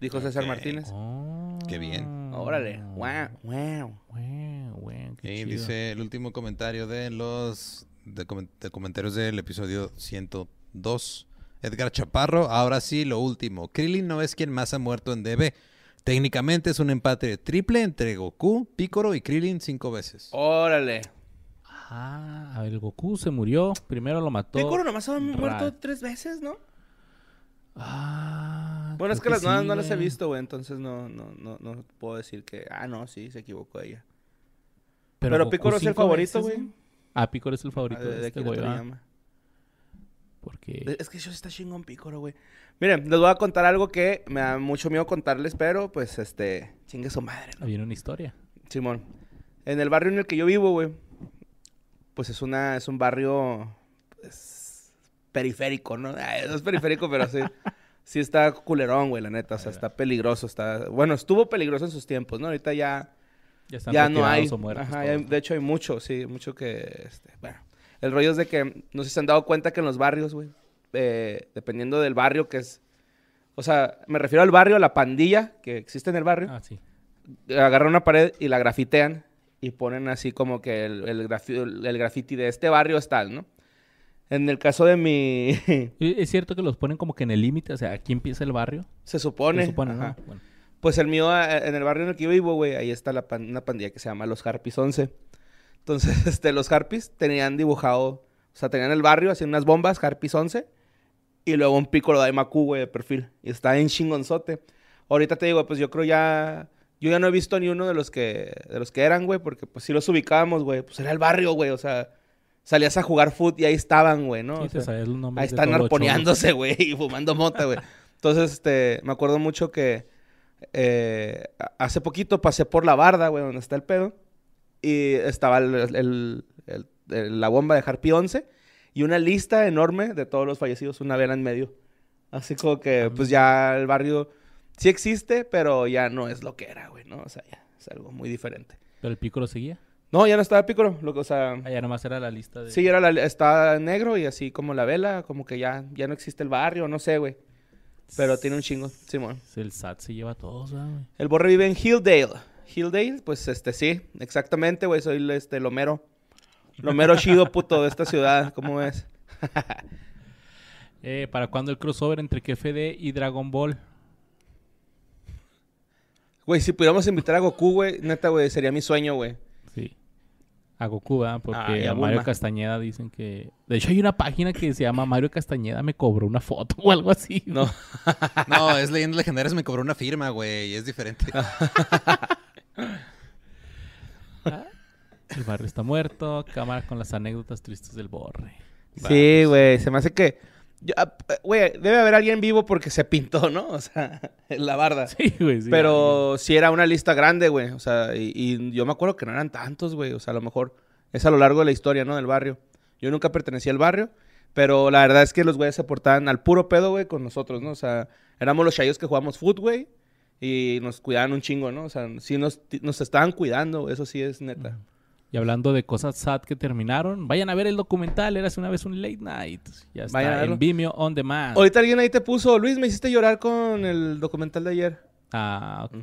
Dijo César. Martínez. Oh. Qué bien. Órale. Wow, wow. Wow, wow, qué Y chido. dice el último comentario de los de, de comentarios del episodio 102. Edgar Chaparro, ahora sí, lo último. Krillin no es quien más ha muerto en DB. Técnicamente es un empate triple entre Goku, Piccolo y Krillin cinco veces. Órale. Ah, a ver, el Goku se murió. Primero lo mató. Piccolo nomás ha muerto tres veces, ¿no? Ah. Bueno, es que las nuevas sí, no las he visto, güey. Entonces no, no, no, no puedo decir que... Ah, no, sí, se equivocó ella. Pero, Pero Goku Piccolo es el favorito, güey. Ah, Piccolo es el Ah, favorito De, de, de este güey. Porque... Es que yo está chingón Piccolo, güey. Miren, les voy a contar algo que me da mucho miedo contarles, pero pues este... Chingue su madre, ¿no? Había una historia. Simón. En el barrio en el que yo vivo, güey. Pues es una, es un barrio pues, periférico, ¿no? Ay, no es periférico, pero sí. Sí está culerón, güey, la neta. O sea, está peligroso. Está... Bueno, estuvo peligroso en sus tiempos, ¿no? Ahorita ya, Ya están ya no hay. retirados o muertos. Ajá, ya- de hecho hay mucho, sí, mucho que... Este, bueno, el rollo es de que no sé si se han dado cuenta que en los barrios, güey, eh, dependiendo del barrio que es... O sea, me refiero al barrio, a la pandilla que existe en el barrio Ah, sí. agarran una pared y la grafitean y ponen así como que el, el, grafi- el- el graffiti de este barrio es tal, ¿no? En el caso de mi... ¿Y ¿Es cierto que los ponen como que en el límite? O sea, aquí empieza el barrio. se supone... Se supone, ¿no? Bueno. Pues el mío, eh, en el barrio en el que yo vivo, güey, ahí está la pan- una pandilla que se llama Los Harpies 11. Entonces, este, los Harpies tenían dibujado... O sea, tenían el barrio, hacían unas bombas, Harpies 11. Y luego un pico de Daimaku, güey, de perfil. Y está en chingonzote. Ahorita te digo, pues yo creo ya... Yo ya no he visto ni uno de los que, de los que eran, güey, porque pues sí los ubicábamos, güey. Pues era el barrio, güey, o sea... Salías a jugar foot y ahí estaban, güey, ¿no? Sí, O sea, sabes los nombres Ahí están arponeándose, güey, y fumando mota, güey. Entonces, este, me acuerdo mucho que eh, hace poquito pasé por la barda, güey, donde está el pedo, y estaba el- el- el- la bomba de Harpy 11 y una lista enorme de todos los fallecidos, una vela en medio. Así como que, pues ya el barrio sí existe, pero ya no es lo que era, güey, ¿no? O sea, ya es algo muy diferente. Pero el Piccolo seguía. No, ya no estaba Piccolo, lo que, o sea... Allá nomás era la lista de... Sí, era la, está negro y así como la vela, como que ya, ya no existe el barrio, no sé, güey. Pero tiene un chingo, Simón. El SAT se lleva a todos, ¿verdad, güey. El borre vive en Hilldale. Hilldale, pues este sí, exactamente, güey, soy este Lomero. Lomero chido puto de esta ciudad, ¿cómo ves? Eh, ¿Para cuándo el crossover entre KFD y Dragon Ball? Güey, si pudiéramos invitar a Goku, güey, neta, güey, sería mi sueño, güey. Sí. A Goku, ¿verdad? Porque Ah, y a Mario Bulma. Castañeda dicen que... De hecho, hay una página que se llama Mario Castañeda me cobró una foto o algo así. No, No, es Leyendas Legendarias me cobró una firma, güey, es diferente. El barrio está muerto. Cámara con las anécdotas tristes del borre. sí, güey, se me hace que... ah, Güey, debe haber alguien vivo porque se pintó, ¿no? O sea, en la barda. Sí, güey. sí, Pero sí era una lista grande, güey. O sea, y, y yo me acuerdo que no eran tantos, güey. O sea, a lo mejor es a lo largo de la historia, ¿no? Del barrio. Yo nunca pertenecía al barrio, pero la verdad es que los güeyes se portaban al puro pedo, güey, con nosotros, ¿no? O sea, éramos los chayos que jugábamos foot, güey. Y nos cuidaban un chingo, ¿no? O sea, sí nos, nos estaban cuidando, eso sí es neta. Y hablando de cosas sad que terminaron, vayan a ver el documental. Eras una vez un late night. Ya está Vayan a en Vimeo On Demand. Ahorita alguien ahí te puso, Luis, me hiciste llorar con el documental de ayer. Ah, ok.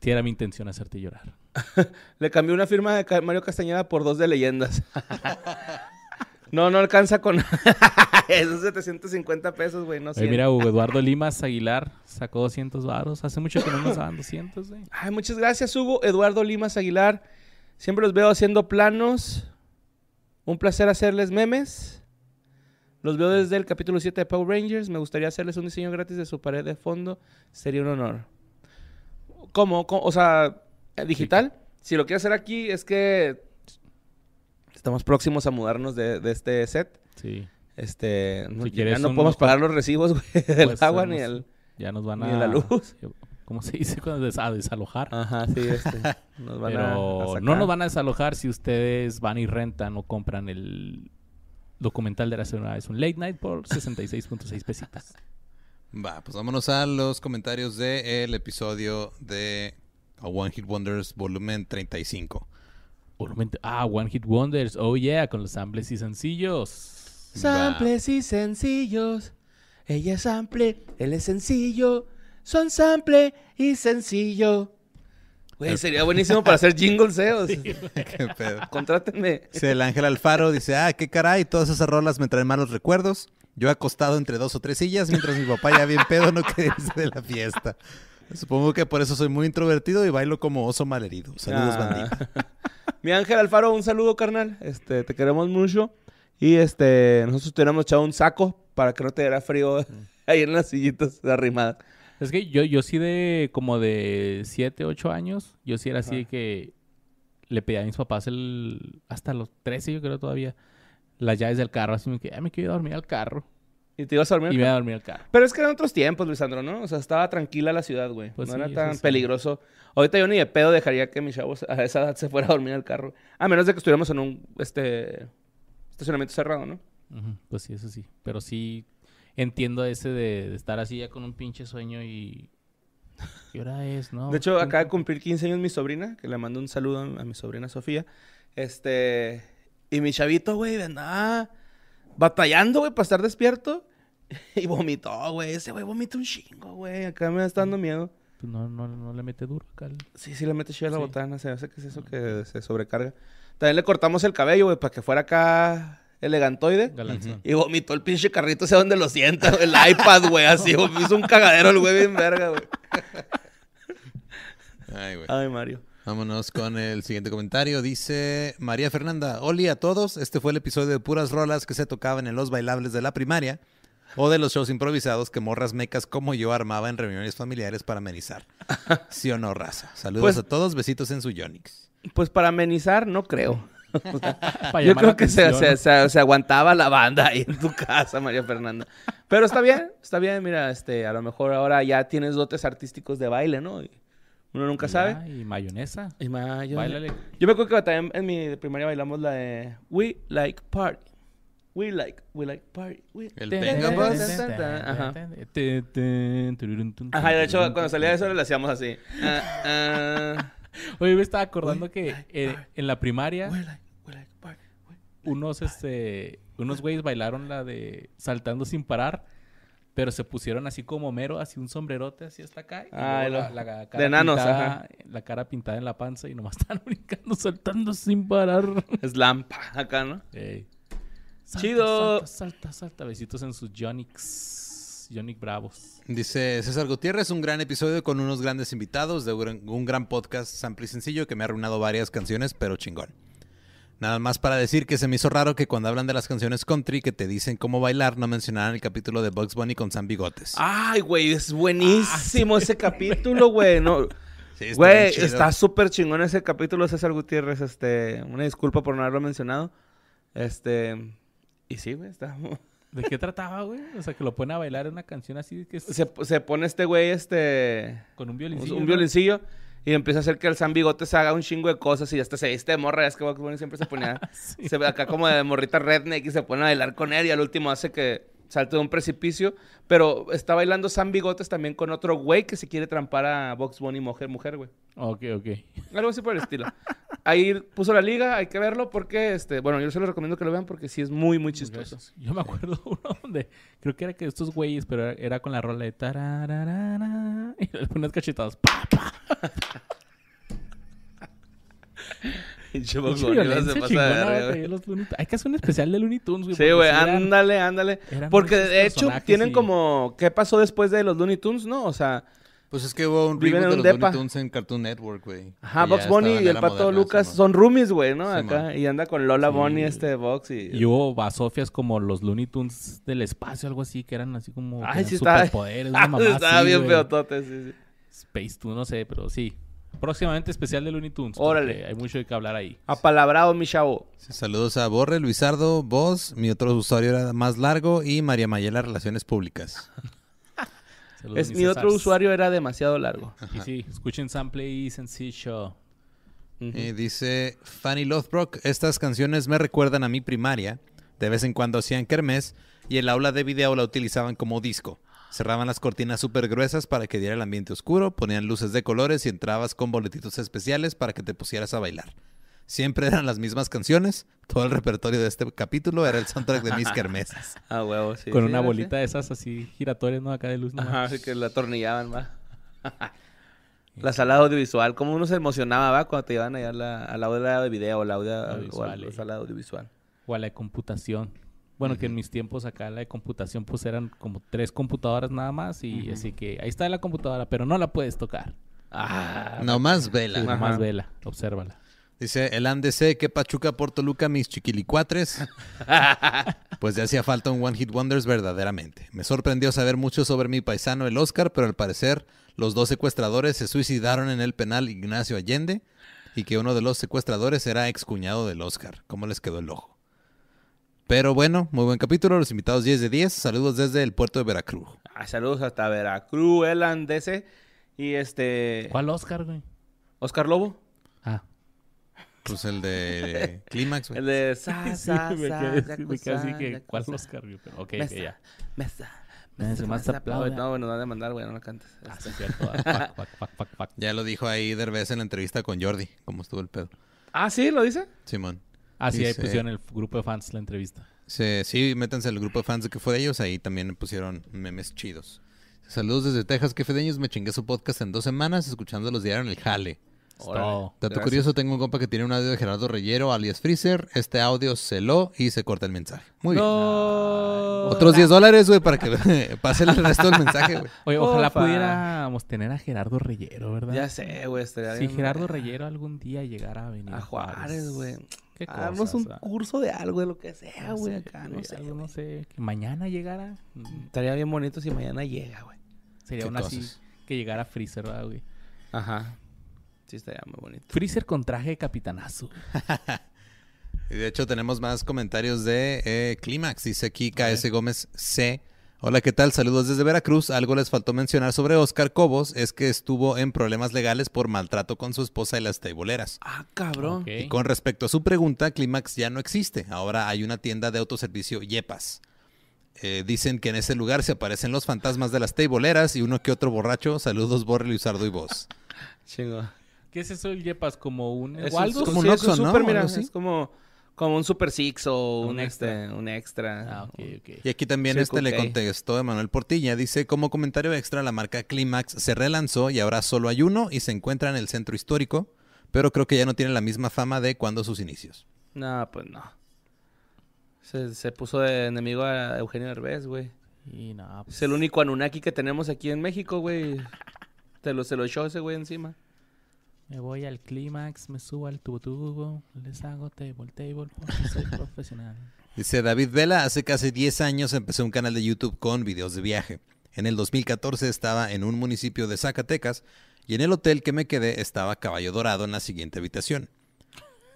Sí era mi intención hacerte llorar. Le cambié una firma de Mario Castañeda por dos de leyendas. no, no alcanza con... Esos 750 pesos, güey, no sé. Mira, Hugo Eduardo Limas Aguilar sacó 200 varos. Hace mucho que no nos daban 200, güey. Ay, muchas gracias, Hugo. Eduardo Limas Aguilar. Siempre los veo haciendo planos. Un placer hacerles memes. Los veo desde el capítulo 7 de Power Rangers. Me gustaría hacerles un diseño gratis de su pared de fondo. Sería un honor. ¿Cómo? ¿Cómo? O sea, ¿eh, digital. Si lo quiero hacer aquí, es que estamos próximos a mudarnos de, de este set. Sí. Este, no, Si ya no podemos pagar los recibos, güey, del Pues, agua ni el... Ya nos van Ni a... la luz. ¿Cómo se dice? Cuando des- a desalojar. Ajá, sí, este. Nos van a- a Pero sacar. no nos van a desalojar si ustedes van y rentan o compran el documental de la semana. Es un late night por 66.6 pesitas. Va, pues vámonos a los comentarios del episodio de A One Hit Wonders volumen 35. Ah, One Hit Wonders. Oh yeah, con los samples y sencillos. Samples y sencillos. Ella es sample, él es sencillo. Son sample y sencillo. Güey, sería buenísimo para hacer jingles, ¿eh? O sea, Qué pedo. Contrátenme. Dice el Ángel Alfaro, dice, ah, qué caray, todas esas rolas me traen malos recuerdos. Yo acostado entre dos o tres sillas mientras mi papá ya bien pedo no quería irse de la fiesta. Supongo que por eso soy muy introvertido y bailo como oso malherido. Saludos, Ah. bandita. Mi Ángel Alfaro, un saludo, carnal. Este, te queremos mucho. Y este, nosotros te hubiéramos echado un saco para que no te diera frío ahí en las sillitas arrimadas. Es que yo, yo sí de como de 7, 8 años, yo sí era así de que le pedía a mis papás el hasta los 13 yo creo todavía las llaves del carro, así me que "Ah, me quiero dormir al carro Y te ibas a dormir. y me iba a dormir al carro. Pero es que eran otros tiempos, Lisandro, ¿no? O sea, estaba tranquila la ciudad, güey. Pues no sí, era tan sí. peligroso. Ahorita yo ni de pedo dejaría que mis chavos a esa edad se fuera a dormir al carro. A menos de que estuviéramos en un este estacionamiento cerrado, ¿no? Pues sí, eso sí, pero sí entiendo ese de, de estar así ya con un pinche sueño y ¿qué hora es, no? De hecho, acaba de cumplir 15 años mi sobrina, que le mando un saludo a mi sobrina Sofía. Este, y mi chavito, güey, andaba batallando, güey, para estar despierto. Y vomitó, güey. Ese güey vomita un chingo, güey. Acá me está dando miedo. Pues no, no, no le mete duro acá. Sí, sí, le mete chida a la Sí. botana. Se hace que es eso que se sobrecarga. También le cortamos el cabello, güey, para que fuera acá elegantoide. Galanzón. Y vomitó el pinche carrito, sé dónde lo sienta, güey, el iPad, güey, así, güey, hizo un cagadero el güey bien verga, güey. Ay, güey. Ay, Mario. Vámonos con el siguiente comentario. Dice María Fernanda, Oli a todos. Este fue el episodio de puras rolas que se tocaban en los bailables de la primaria o de los shows improvisados que morras mecas como yo armaba en reuniones familiares para amenizar. ¿Sí o no, raza? Saludos Pues- a todos, besitos en su Yonix. Pues para amenizar, no creo. Yo creo que se, atención. se- se- se aguantaba la banda ahí en tu casa, María Fernanda. Pero está bien, está bien. Mira, este, a lo mejor ahora ya tienes dotes artísticos de baile, ¿no? Y uno nunca sabe. Y mayonesa. Y ma, yo, Báilale. yo me acuerdo que también en mi primaria bailamos la de We Like Party. We like, we like party. we- El Ten, Venga, ten, Bus. ten, ten, ten. Ajá. Ajá, de hecho, cuando salía eso tun. le hacíamos así. Ah. Oye, me estaba acordando We que like eh, en la primaria We like, we like party. we- unos este unos güeyes bailaron la de saltando sin parar, pero se pusieron así como mero, así un sombrerote así hasta acá y Ah, luego la, la cara de enanos, pintada, ajá. la cara pintada en la panza y nomás están brincando saltando sin parar. Slam, pa, acá, ¿no? Ey. Salta, Chido. Salta, salta, salta. Besitos en sus Yonix. Yonix Bravos. Dice César Gutiérrez, un gran episodio con unos grandes invitados de un gran, un gran podcast sample y sencillo que me ha arruinado varias canciones, pero chingón. Nada más para decir que se me hizo raro que cuando hablan de las canciones country que te dicen cómo bailar, no mencionaran el capítulo de Bugs Bunny con Sam Bigotes. Ay, güey, es buenísimo ese capítulo, güey. No, Sí, está güey, está súper chingón ese capítulo, César Gutiérrez. Este, una disculpa por no haberlo mencionado. Este, y sí, güey, está. ¿De qué trataba, güey? O sea, que lo pone a bailar en una canción así que es Se, se pone este güey, este, con un un, violincillo. un ¿no? violincillo. Y empieza a hacer que el San Bigotes haga un chingo de cosas y hasta se viste de morra. Es que Bugs Bunny siempre se ponía Sí. se ve acá como de morrita redneck y se pone a bailar con él y al último hace que salte de un precipicio. Pero está bailando Sam Bigotes también con otro güey que se quiere trampar a Box Bunny mujer, mujer, güey. Ok, ok. Algo así por el estilo. Ahí puso la liga, hay que verlo porque, este, bueno, yo se los recomiendo que lo vean porque sí es muy, muy chistoso. Gracias. Yo me acuerdo uno donde creo que era que estos güeyes, pero era, con la rola de tarararara, y le pones cachetados. ¡Pa, pa! Bunny, Looney. Hay que hacer un especial de Looney Tunes, güey. Sí, porque güey, eran- ándale, ándale. eran Porque de hecho tienen y- como... ¿Qué pasó después de los Looney Tunes? No, o sea... Pues es que hubo un Viven reboot en de un los Looney depa. Tunes en Cartoon Network, güey. Ajá, Box Bunny y el Pato moderna, Lucas son roomies, güey, ¿no? Sí, Acá. man. Y anda con Lola Sí. Bonnie este Box y... Y hubo basofias como los Looney Tunes del espacio, algo así, que eran así como Ay, sí estaba... superpoderes, una mamá estaba bien güey. feotote, sí, sí. Space Tune, no sé, pero sí. Próximamente especial de Looney Tunes. Órale. Hay mucho de qué hablar ahí. Apalabrado, mi chavo. Sí, Saludos a Borre, Luisardo, vos, mi otro usuario era más largo y María Mayela, Relaciones Públicas. Saludos, Es, mi otro usuario era demasiado largo. Y sí, escuchen Sample y Sencillo. Ujú. Y dice Fanny Lothbrook, estas canciones me recuerdan a mi primaria. De vez en cuando hacían kermés y el aula de video la utilizaban como disco. Cerraban las cortinas súper gruesas para que diera el ambiente oscuro, ponían luces de colores y entrabas con boletitos especiales para que te pusieras a bailar. Siempre eran las mismas canciones. Todo el repertorio de este capítulo era el soundtrack de mis kermeses. Ah, huevo, sí. Con sí, una bolita de esas así giratorias, ¿no? Acá de luz. nomás. Ajá, así que la atornillaban, va. la sala audiovisual. Como uno se emocionaba, va, cuando te llevan allá a la, a la aula de video o la audio, o a Audiovisual, la eh. sala audiovisual. O a la de computación. Bueno, que en mis tiempos acá la de computación pues eran como tres computadoras nada más y así que ahí está la computadora, pero no la puedes tocar. Ah, No más vela. Sí, nomás vela, obsérvala. Dice el ANDC, que Pachuca, Portoluca, mis chiquilicuatres. pues ya hacía falta un One Hit Wonders verdaderamente. Me sorprendió saber mucho sobre mi paisano el Oscar, pero al parecer los dos secuestradores se suicidaron en el penal Ignacio Allende y que uno de los secuestradores era excuñado del Oscar. ¿Cómo les quedó el ojo? Pero bueno, muy buen capítulo. Los invitados 10 de 10. Saludos desde el puerto de Veracruz. Ah, saludos hasta Veracruz, el Andese. Y este... ¿Cuál Oscar, güey? Oscar Lobo. Ah, Pues el de Clímax. güey. El de... Sa, sí, sa, me sa, quedé, ya me quedé así cosa, que ya ¿cuál. Oscar, güey? Pero, ok, ok, Mesa, ya. mesa. Mesa. No, bueno, no van a mandar, güey, no lo cantes. Ah, Este. sí, cierto. Ah, fuck, fuck, fuck, fuck, fuck. Ya lo dijo ahí Derbez en la entrevista con Jordi, cómo estuvo el pedo. Ah, ¿sí? ¿Lo dice? Simón. Ah, sí, ahí pusieron el grupo de fans la entrevista. Sí, sí, métanse al grupo de fans de que fue de ellos. Ahí también pusieron memes chidos. Saludos desde Texas, que fedeños. Me chingué su podcast en dos semanas escuchándolos diario en el jale. Dato Gracias. curioso, tengo un compa que tiene un audio de Gerardo Reyero, alias Freezer. Este audio se lo y se corta el mensaje. Muy bien. No. Otros 10 dólares, güey, para que pase el resto del mensaje, güey. Oye, ojalá Porfa. pudiéramos tener a Gerardo Reyero, ¿verdad? Ya sé, güey. Si Gerardo. Reyero algún día llegara a venir A Juárez, güey. Qué Hagamos cosas, un ah. curso de algo, de lo que sea, güey, acá, no sé. algo, no sé, que mañana llegara. mm, Estaría bien bonito si mañana llega, güey. Sería ¿Qué una así que llegara Freezer, ¿verdad, güey? Ajá. Sí, estaría muy bonito. Freezer con traje de capitanazo. Y de hecho tenemos más comentarios de eh, Clímax. Dice aquí KS Gómez C. Hola, ¿qué tal? Saludos desde Veracruz. Algo les faltó mencionar sobre Oscar Cobos, es que estuvo en problemas legales por maltrato con su esposa y las teiboleras. Ah, cabrón. Y con respecto a su pregunta, Clímax ya no existe. Ahora hay una tienda de autoservicio Yepas. Eh, dicen que en ese lugar se aparecen los fantasmas de las teiboleras y uno que otro borracho. Saludos, Borre, Luisardo y vos. Chingo. ¿Qué es eso el Yepas? ¿Como un Es como un Oxxo, ¿no? super, mira, es como, como un Super Six o Un un, extra. extra. un extra. Ah, ok, ok. Y aquí también Sí, este le contestó Emanuel Portilla. Dice, como comentario extra, la marca Climax se relanzó y ahora solo hay uno y se encuentra en el centro histórico, pero creo que ya no tiene la misma fama de cuando sus inicios. No, pues no. Se, se puso de enemigo a Eugenio Derbez, güey. Y no, pues, Es el único Anunnaki que tenemos aquí en México, güey. Te lo, se lo echó ese güey encima. Me voy al clímax, me subo al tubo tubo, les hago table table porque soy profesional. Dice David Vela, hace casi 10 años empecé un canal de YouTube con videos de viaje. En el 2014 estaba en un municipio de Zacatecas y en el hotel que me quedé estaba Caballo Dorado en la siguiente habitación.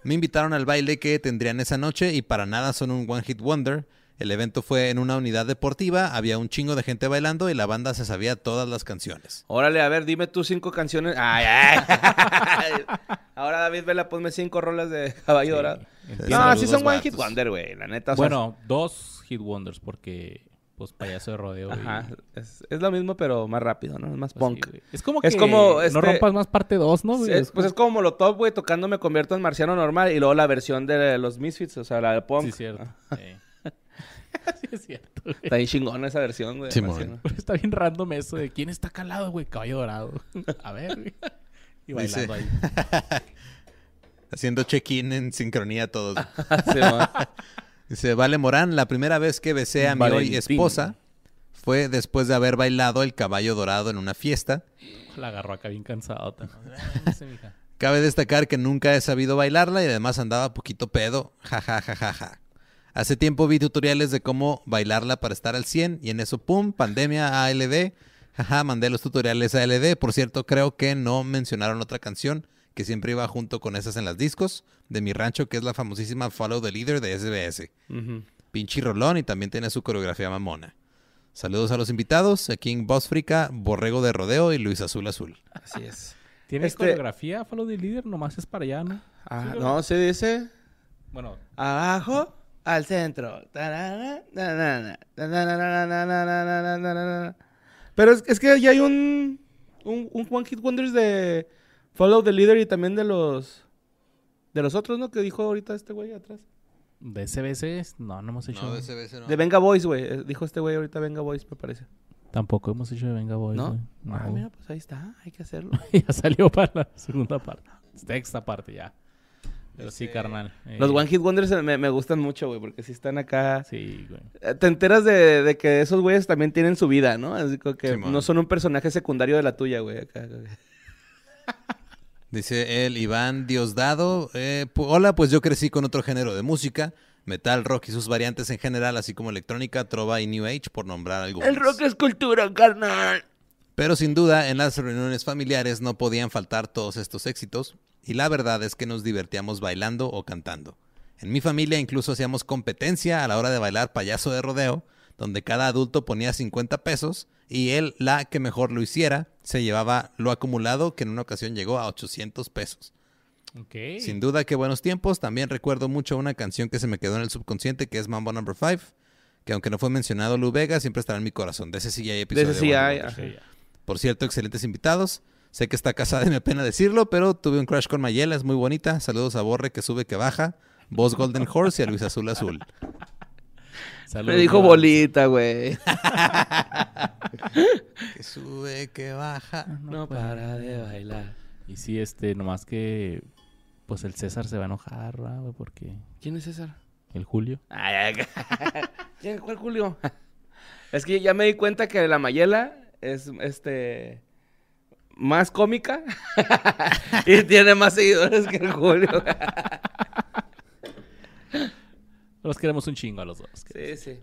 Me invitaron al baile que tendrían esa noche y para nada son un One Hit Wonder. El evento fue en una unidad deportiva, había un chingo de gente bailando y la banda se sabía todas las canciones. Órale, a ver, dime tú cinco canciones. Ay, ay. Ahora, David Vela, ponme cinco rolas de Caballo Dorado. No, Saludos, sí son One Hit. Wonder, güey. La neta. Bueno, dos hit wonders porque pues payaso de rodeo. y- Ajá. Es, es lo mismo, pero más rápido, ¿no? Es más pues, punk. sí, es como que Es como, este- no rompas más parte 2, ¿no? Sí, güey? es- pues es como Molotov, güey, tocando Me Convierto en Marciano Normal y luego la versión de los Misfits, o sea, la de punk. Sí, cierto. Sí. sí, es cierto. güey. Está bien chingona esa versión, güey. Marciano. Pero está bien random eso de quién está calado, güey. Caballo dorado. A ver, güey. Y Dice- bailando ahí. Haciendo check-in en sincronía todos. Sí. Dice, Vale Morán, la primera vez que besé a mi hoy esposa fue después de haber bailado el caballo dorado en una fiesta. La agarró acá bien cansado. Dice, mija. Cabe destacar que nunca he sabido bailarla y además andaba poquito pedo. Ja, ja, ja, ja, ja. Hace tiempo vi tutoriales de cómo bailarla para estar al 100 y en eso, pum, pandemia ALD. Jaja, mandé los tutoriales a ALD. Por cierto, creo que no mencionaron otra canción que siempre iba junto con esas en las discos de mi rancho, que es la famosísima Follow the Leader de SBS. Ujú. Pinche rolón y también tiene su coreografía mamona. Saludos a los invitados, aquí en Boss Frica, Borrego de Rodeo y Luis Azul Azul. Así es. ¿Tiene Este- coreografía? Follow the leader, nomás es para allá, ¿no? Ah, no, se dice Bueno, abajo al centro. Pero es, es que ya hay un, un, un One Hit Wonders de Follow the Leader y también de los de los otros, ¿no? Que dijo ahorita este güey atrás. de SBC, no, no hemos hecho. De Venga Boys, güey. Eh, Dijo este güey ahorita Venga Boys, me parece. Tampoco hemos hecho de Venga Boys. ¿No? güey. No, Ah, mira, pues ahí está. Hay que hacerlo. ya salió para la segunda parte. Sexta parte ya. Pero sí, Este, carnal. eh, Los One Hit Wonders eh, me, me gustan mucho, güey, porque si están acá. Sí, güey. Eh, Te enteras de, de que esos güeyes también tienen su vida, ¿no? Así como que no son un personaje secundario de la tuya, güey. acá, güey. Dice el Iván Diosdado. eh, hola, pues yo crecí con otro género de música, metal, rock y sus variantes en general, así como electrónica, trova y new age, por nombrar algunos. El rock es cultura, carnal. Pero sin duda, en las reuniones familiares no podían faltar todos estos éxitos, y la verdad es que nos divertíamos bailando o cantando. En mi familia incluso hacíamos competencia a la hora de bailar payaso de rodeo, donde cada adulto ponía 50 pesos y él, la que mejor lo hiciera, se llevaba lo acumulado que en una ocasión llegó a 800 pesos. Sin duda, qué buenos tiempos. También recuerdo mucho una canción que se me quedó en el subconsciente, que es Mambo Number 5, que aunque no fue mencionado Lu Vega, siempre estará en mi corazón. De ese sí hay De episodio. ese sí hay. Por cierto, excelentes invitados. Sé que está casada y me pena decirlo, pero tuve un crush con Mayela, es muy bonita. Saludos a Borre que sube que baja, Voz Golden Horse y a Luis Azul Azul. Saludos, Me dijo bolita, güey. Que sube, que baja. No para de bailar. Y sí, este, nomás que. Pues el César se va a enojar, ¿verdad, güey? Porque. ¿Quién es César? El Julio. Ay, ay, ¿Quién? ¿Cuál Julio? es que ya me di cuenta que la Mayela es, este... Más cómica. y tiene más seguidores que el Julio. Los queremos un chingo a los dos. sí, sí.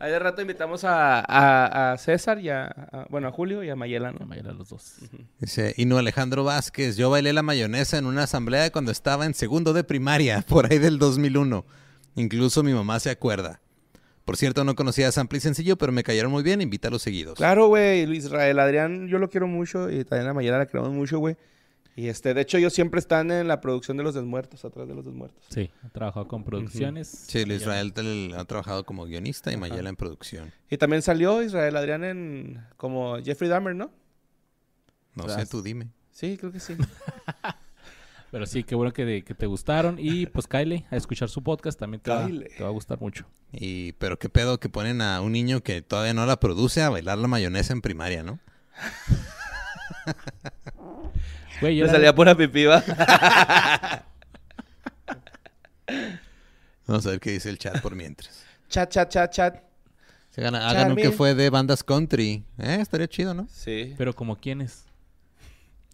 Ahí de rato invitamos a, a- a César y a, a- Bueno, a Julio y a Mayela, La ¿no? mayoría de los dos. Dice Ino Alejandro Vázquez, yo bailé la mayonesa en una asamblea cuando estaba en segundo de primaria, por ahí del 2001. Incluso mi mamá se acuerda. Por cierto, no conocía a Sample y Sencillo, pero me cayeron muy bien, invítalo seguidos. Claro, güey. Luis Israel Adrián, yo lo quiero mucho. Y también a Mayela la queremos mucho, güey. Y este, de hecho, ellos siempre están en la producción de los desmuertos, atrás de los desmuertos. Sí, ha trabajado con producciones. Sí. Israel ha trabajado como guionista y. Mayela en producción. Y también salió Israel Adrián en como Jeffrey Dahmer, ¿no? No Tras. sé, tú dime. Sí, creo que sí. Pero sí, qué bueno que, que te gustaron. Y pues Kyle, a escuchar su podcast también te va, Kyle. te va a gustar mucho. Y, pero qué pedo que ponen a un niño que todavía no la produce a bailar la mayonesa en primaria, ¿no? Güey, yo Le la- salía pura pipiva. Vamos a ver qué dice el chat por mientras. chat, chat, chat, chat. Se gana, hagan un que fue de bandas country. Eh, estaría chido, ¿no? Sí. Pero como quiénes.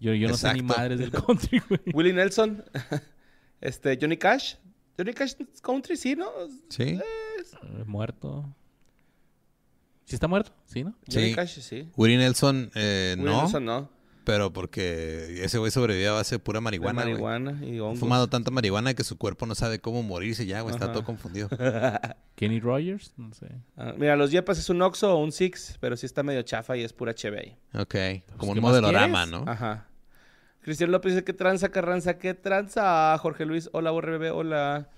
Yo, yo no sé ni madres del country, güey. Willie Nelson. este, Johnny Cash. Johnny Cash es country, sí, ¿no? Sí. Eh, Muerto. ¿Sí está muerto? Sí, ¿no? Johnny. Cash, sí. Willie Nelson, eh, Willie no, Nelson no. pero porque ese güey sobrevivió a base de pura marihuana. De marihuana y Ha hongos. fumado tanta marihuana que su cuerpo no sabe cómo morirse ya, güey. Está Ajá. todo confundido. Kenny Rogers, no sé. Ah, mira, los Yepas es un Oxxo o un Six, pero sí está medio chafa y es pura HB. Ok. Como ¿qué un modelorama? ¿no? Ajá. Cristian López dice que tranza, Carranza, que tranza. Jorge Luis, hola, borre bebé, hola.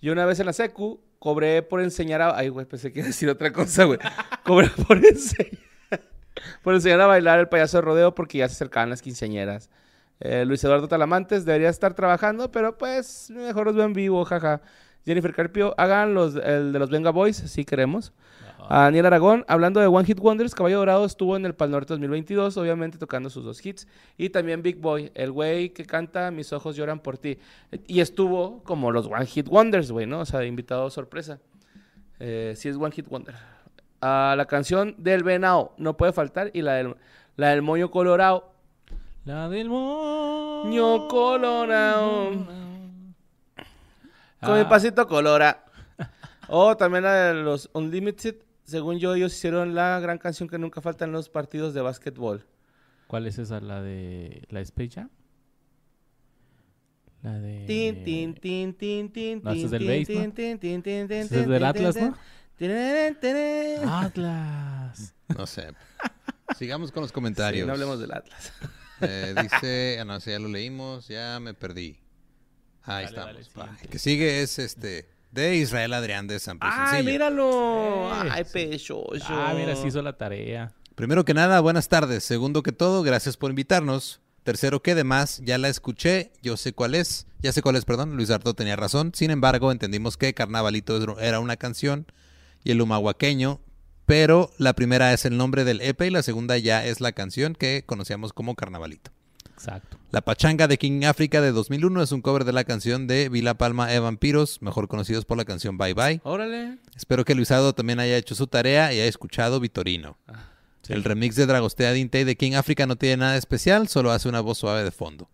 Yo una vez en la secu cobré por enseñar a... Ay, güey, pensé que iba a decir otra cosa, güey. cobré por enseñar... por enseñar a bailar el payaso de rodeo porque ya se acercaban las quinceañeras. Eh, Luis Eduardo Talamantes debería estar trabajando, pero pues mejor los veo en vivo, jaja. Jennifer Carpio, hagan los, el de los Venga Boys, si queremos. A Daniel Aragón, hablando de One Hit Wonders, Caballo Dorado estuvo en el Pal Norte 2022, obviamente tocando sus dos hits. Y también Big Boy, el güey que canta Mis ojos lloran por ti. Y estuvo como los One Hit Wonders, güey, ¿no? O sea, invitado sorpresa. Eh, sí es One Hit Wonder. A la canción del Venao, no puede faltar. Y la del, la del Moño Colorado. La del moño Ño colorao. Con mi Ah, pasito colora. O también la de los Unlimited. Según yo, ellos hicieron la gran canción que nunca falta en los partidos de básquetbol. ¿Cuál es esa? ¿La de la Space Jam? La de... Tin, tin, tin, tin, tin, No, ese tin, es del tin, base, ¿no? tin, tin, tin, tin, tin, Ese es tin, del tin, Atlas, ¿no? tin, tin, tin. Atlas. No sé. Sigamos con los Sí, comentarios. no hablemos del Atlas. Eh, dice, ah, no, ya lo leímos, ya me perdí. Ahí Dale, estamos. El que sigue es este de Israel Adrián de San Luis ¡Ay, míralo! Eh, ¡Ay, sí. pecho! Ah, mira, sí hizo la tarea. Primero que nada, buenas tardes. Segundo que todo, gracias por invitarnos. Tercero que demás, ya la escuché, yo sé cuál es, ya sé cuál es, perdón, Luis Arto tenía razón. Sin embargo, entendimos que Carnavalito era una canción y el humahuaqueño, pero la primera es el nombre del EP y la segunda ya es la canción que conocíamos como Carnavalito. Exacto. La Pachanga de King Africa de 2001 es un cover de la canción de Vila Palma e Vampiros, mejor conocidos por la canción Bye Bye. Órale. Espero que Luisado también haya hecho su tarea y haya escuchado Vitorino. Sí. El remix de Dragostea Dinte de King Africa no tiene nada especial, solo hace una voz suave de fondo.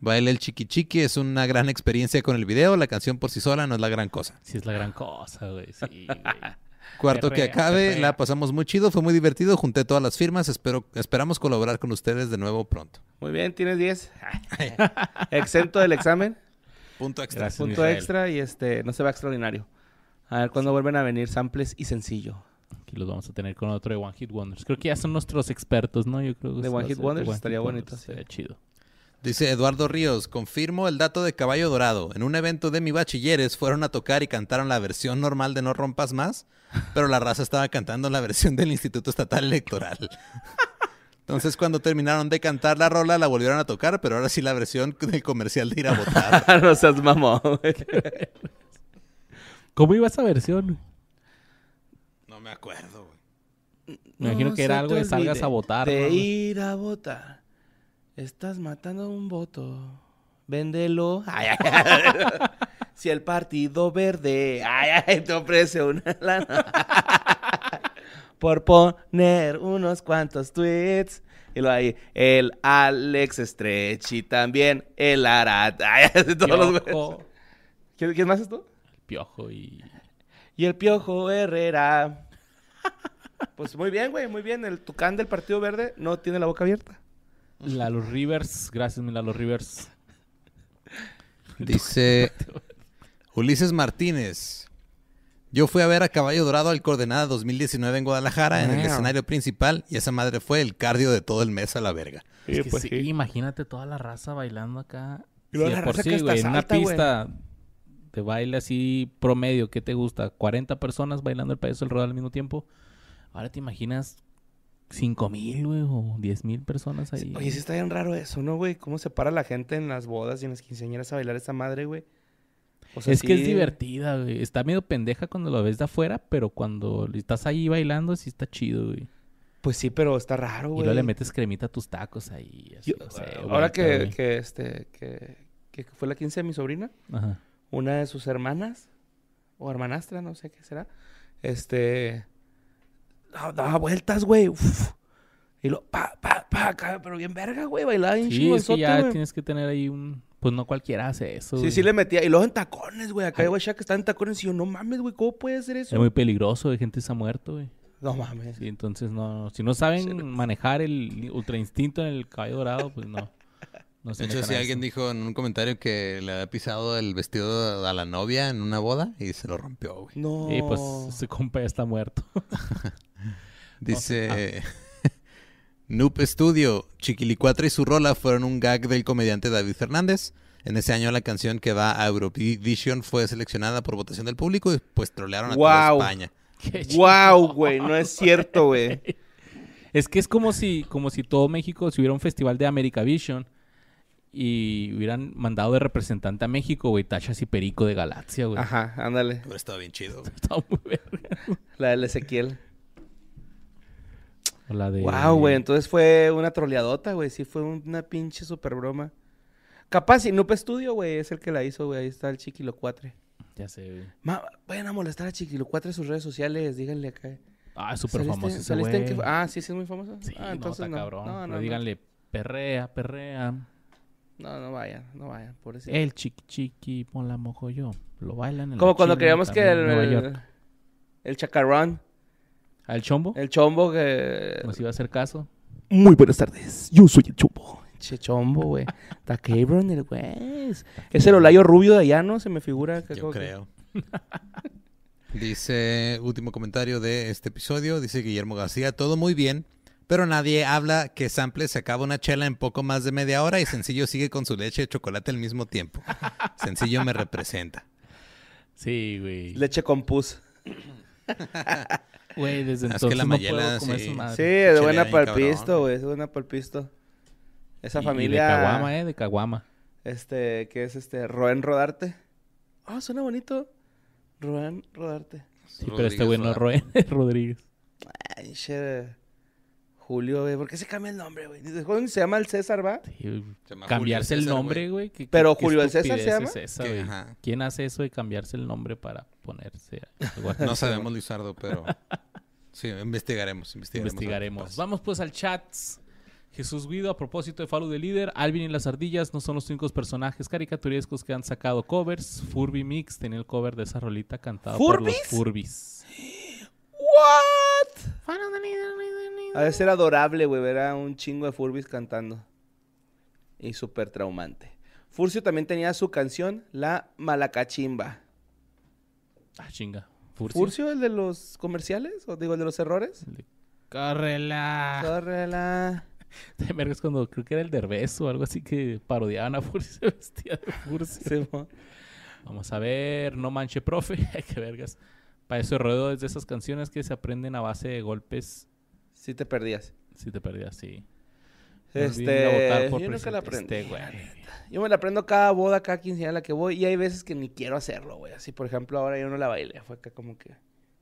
Baile el Chiqui Chiqui es una gran experiencia con el video, la canción por sí sola no es la gran cosa. Sí es la gran cosa, güey. Sí, güey. Cuarto que acabe, la pasamos muy chido, fue muy divertido, junté todas las firmas, espero, esperamos colaborar con ustedes de nuevo pronto. Muy bien, tienes 10. Exento del examen. Punto extra. Gracias. Punto Israel. extra y este no se va extraordinario. A ver cuándo vuelven a venir samples y sencillo. Aquí los vamos a tener con otro de One Hit Wonders. Creo que ya son nuestros expertos, ¿no? Yo creo que ¿De One Hit Wonders? One Estaría Hit bonito, Wonders. Estaría chido. Dice Eduardo Ríos, confirmo el dato de Caballo Dorado. En un evento de mi bachilleres fueron a tocar y cantaron la versión normal de No Rompas Más, pero la raza estaba cantando la versión del Instituto Estatal Electoral. Entonces cuando terminaron de cantar la rola la volvieron a tocar, pero ahora sí la versión del comercial de ir a votar. no seas mamón. güey. ¿Cómo iba esa versión? No me acuerdo, güey. Me imagino No que era algo de salgas a votar, De ¿no? ir a votar. Estás matando un voto. Véndelo. Ay, ay, ay. si el partido verde ay, ay, te ofrece una lana por poner unos cuantos tweets. Y lo ahí, el Alex Stretch y también el Arat. Ay, todos los ¿Quién, quién más es tú? Piojo y... Y el Piojo Herrera. Pues muy bien, güey, muy bien. El Tucán del Partido Verde no tiene la boca abierta. Lalo Rivers. Gracias, mi Lalo Rivers. Dice Ulises Martínez. Yo fui a ver a Caballo Dorado al Coordenada 2019 en Guadalajara en el escenario principal y esa madre fue el cardio de todo el mes a la verga. Es que pues sí, sí. imagínate toda la raza bailando acá. Sí, la por raza sí, güey, en una güey. pista de baile así promedio, ¿qué te gusta? ¿40 personas bailando el payaso del rodeo al mismo tiempo? Ahora te imaginas 5 mil, güey, o 10 mil personas ahí. Oye, sí está bien raro eso, ¿no, güey? ¿Cómo se para la gente en las bodas y en las quinceañeras a bailar esa madre, güey? O sea, es que es divertida, güey. Está medio pendeja cuando lo ves de afuera, pero cuando estás ahí bailando, sí está chido, güey. Pues sí, pero está raro, Y güey. luego le metes cremita a tus tacos ahí. así, Yo- no sé, ahora que, que, este, que, que fue la quince de mi sobrina, Ajá. una de sus hermanas, o hermanastra, no sé qué será, este, daba, vueltas, güey, y lo, pa, pa, pa, acá, pero bien verga, güey, bailaba bien Sí, es que chingonzote, ya güey. tienes que tener ahí un... Pues no cualquiera hace eso, Sí, güey. sí le metía, y luego en tacones, güey, acá, güey, ya que está en tacones, y yo, no mames, güey, ¿cómo puede hacer eso? Es muy peligroso, de gente se ha muerto, güey. No mames. Sí, entonces no... Si no saben manejar el ultra instinto en el caballo dorado, pues no. No se De hecho, si alguien eso. dijo en un comentario que le había pisado el vestido a la novia en una boda y se lo rompió, güey. No. Sí, pues ese compa ya está muerto. Dice Noob Studio, Chiquilicuatra y su rola fueron un gag del comediante David Fernández. En ese año la canción que va a Eurovision fue seleccionada por votación del público y pues trolearon a toda España. Wow, güey, no es cierto, güey. Es que es como si, como si todo México, si hubiera un festival de America Vision y hubieran mandado de representante a México, güey, Tachas y Perico de Galaxia, güey. Ajá, ándale. Hubiera estado bien chido. güey. Estaba muy verga. La del Ezequiel. O la de... Wow, güey. Entonces fue una troleadota, güey. Sí, fue una pinche super broma. Capaz, y Noob Studio, güey, es el que la hizo, güey. Ahí está el Chiquilocuatre. Ya sé, güey. Ma, vayan a molestar a Chiquilocuatre en sus redes sociales. Díganle acá. Ah, es súper ¿Saliste- famoso ese güey. qué- Ah, sí, sí, es muy famoso. Sí, ah, no, entonces está no. cabrón. No, no, Pero no. díganle, perrea, perrea. No, no vayan, no vayan, pobrecito. El chiqui chiqui, pon la mojo yo. Lo bailan en Como cuando China, creíamos que el, en Nueva el, York. el chacarrón, ¿Ah, ¿El chombo? el chombo que... Nos iba a hacer caso. Muy buenas tardes. Yo soy el Chumbo. Che chombo, güey. Está Cabron, el güey. Es el Olayo rubio de allá, ¿no? Se me figura. que Yo que- creo. Dice, último comentario de este episodio, dice Guillermo García, todo muy bien, pero nadie habla que Sample se acaba una chela en poco más de media hora y Sencillo sigue con su leche de chocolate al mismo tiempo. Sencillo me representa. Sí, güey. Leche con pus. Güey, desde Es que entonces la no mayela, puedo comer sí. madre. Sí, es buena para el pisto, güey. Es buena para el pisto. Esa Y- familia... Y de caguama, ¿eh? De caguama. Este, que es este, Roen Rodarte. Ah, suena bonito. Roen Rodarte. Sí, pero este güey no es Roe- Rodríguez. Ay, che. Julio, güey. ¿Por qué se cambia el nombre, güey? ¿Desde cuándo se llama el César, va? Sí, cambiarse el nombre, güey. ¿qué- qué- Pero qué Julio el César se llama? es esa, Que, güey? ajá. ¿Quién hace eso de cambiarse el nombre para ponerse algo? No sabemos, Lizardo, pero sí, investigaremos, investigaremos. Investigaremos. Vamos pues al chat. Jesús Guido, a propósito de Follow the Líder, Alvin y las ardillas no son los únicos personajes caricaturescos que han sacado covers. Furby Mix tenía el cover de esa rolita cantado por los ¿Furbies? Furbis. ¿What? A veces era adorable, güey, ver a un chingo de Furbis cantando. Y súper traumante. Furcio también tenía su canción, La Malacachimba. Ah, chinga. Furcio. ¿Furcio, el de los comerciales? ¿O digo, el de los errores? Córrela. Córrela. Te vergas cuando creo que era el Derbez o algo así que parodiaban a Furcio y se vestía de Furcio. Sí. Vamos a ver, no manche, profe. Qué vergas. Para eso ruedo es de esas canciones que se aprenden a base de golpes. Sí te perdías. Si te perdías, sí. Este, yo nunca la aprendí. Este. Yo me la aprendo cada boda, cada quinceañera a la que voy. Y hay veces que ni quiero hacerlo, güey. Así, por ejemplo, ahora yo no la bailé. Fue acá como que...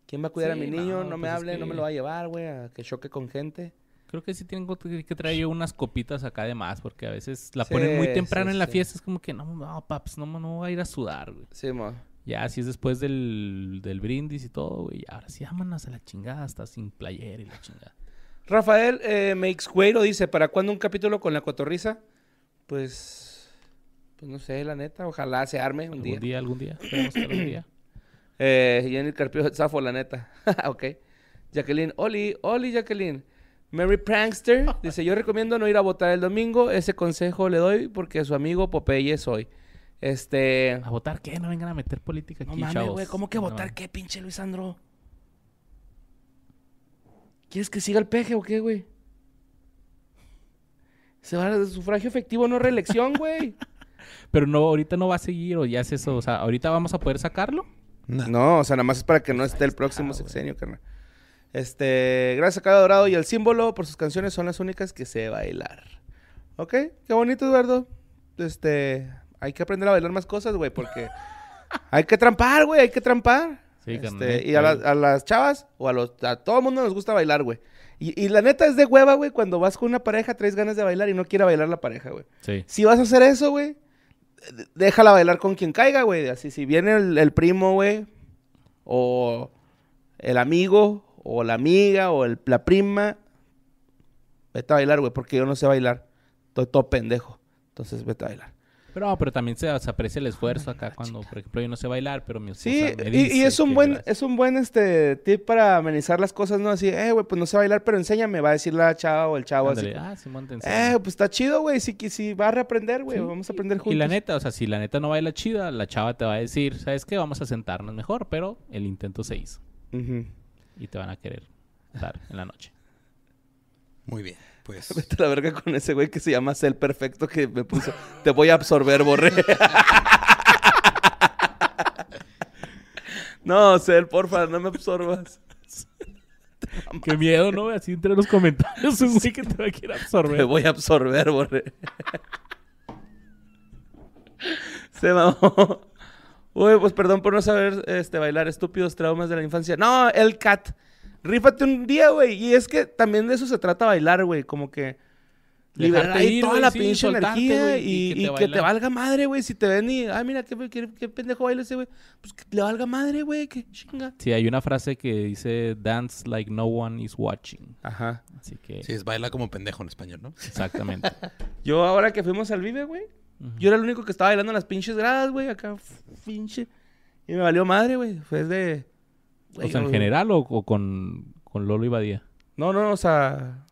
¿Quién va a cuidar a mi niño? no, No, me pues es hable, no me lo va a llevar, güey. A que choque con gente. Creo que sí tengo que traer yo unas copitas acá de más, porque a veces la Sí, ponen muy temprano sí, en la fiesta. Es como que no, no, paps, no, no voy a ir a sudar, güey. Sí, mo. Ya, si es después del, del brindis y todo, güey. Ahora sí, vámonos a la chingada, hasta sin playera y la chingada. Rafael eh, Meixcueiro dice, ¿para cuándo un capítulo con la cotorriza? Pues, pues no sé, la neta, ojalá se arme un Algún día. día, algún día. Esperemos que algún día. Eh, Jenny Carpio Zafo, la neta. ok. Jacqueline, Oli, Oli Jacqueline. Mary Prankster dice, yo recomiendo no ir a votar el domingo. Ese consejo le doy porque su amigo Popeye soy. Este... ¿A votar qué? No vengan a meter política No aquí, mames, chavos. güey, ¿cómo que No, votar qué, pinche Luis Sandro? ¿Quieres que siga el peje o qué, güey? Se va a sufragio efectivo, no reelección, güey. Pero no, ahorita no va a seguir o ya es eso. O sea, ahorita vamos a poder sacarlo. No. No, o sea, nada más es para que no esté el próximo Ah, sexenio, carnal. Este, gracias a Cada Dorado y el símbolo por sus canciones son las únicas que sé bailar. ¿Ok? Qué bonito, Eduardo. Este, hay que aprender a bailar más cosas, güey, porque hay que trampar, güey, hay que trampar. Sí, Este, carnal, y a, la- claro. a las chavas o a los a todo el mundo nos gusta bailar, güey. Y, y la neta es de hueva, güey, cuando vas con una pareja traes ganas de bailar y no quiere bailar la pareja, güey. Sí. Si vas a hacer eso, güey, déjala bailar con quien caiga, güey. Así, si viene el, el primo, güey, o el amigo, o la amiga, o el- la prima, vete a bailar, güey, porque yo no sé bailar. Estoy todo pendejo. Entonces, vete a bailar. Pero, no, pero también se, se aprecia el esfuerzo acá cuando, por ejemplo, yo no sé bailar, pero mi esposa Sí, me y, dice y es un buen, es un buen este tip para amenizar las cosas, ¿no? Así, eh, güey, pues no sé bailar, pero enséñame, va a decir la chava o el chavo así. Ah, enseño. Eh, pues está chido, güey. Si, si va a reaprender, güey. Sí. Vamos a aprender juntos. Y la neta, o sea, si la neta no baila chida, la chava te va a decir, ¿sabes qué? Vamos a sentarnos mejor, pero el intento se hizo. Y te van a querer dar en la noche. Muy bien, pues Vete a la verga con ese güey que se llama Cel Perfecto que me puso. Te voy a absorber, borré. no, Cel, porfa, no me absorbas. Qué miedo, ¿no? Así entre los comentarios un güey que te va a querer Te absorber. voy a absorber, borré. Se mamó. Uy, pues perdón por no saber este, bailar estúpidos traumas de la infancia. No, el cat. Rífate un día, güey. Y es que también de eso se trata bailar, güey. Como que liberar ahí ir, toda la sí, pinche soltarte, energía güey, y, y que y te que te bailan. valga madre, güey. Si te ven y, ay, mira, qué, qué- qué pendejo baila ese, güey. Pues que le valga madre, güey. Qué chinga. Sí, hay una frase que dice dance like no one is watching. Ajá. Así que, Sí, es baila como pendejo en español, ¿no? exactamente. Yo ahora que fuimos al Vive, güey. Yo era el único que estaba bailando en las pinches gradas, güey. Acá, pinche. Y me valió madre, güey. Fue de... o sea, en general o, o con, con Lolo y Badía. No, no, o sea...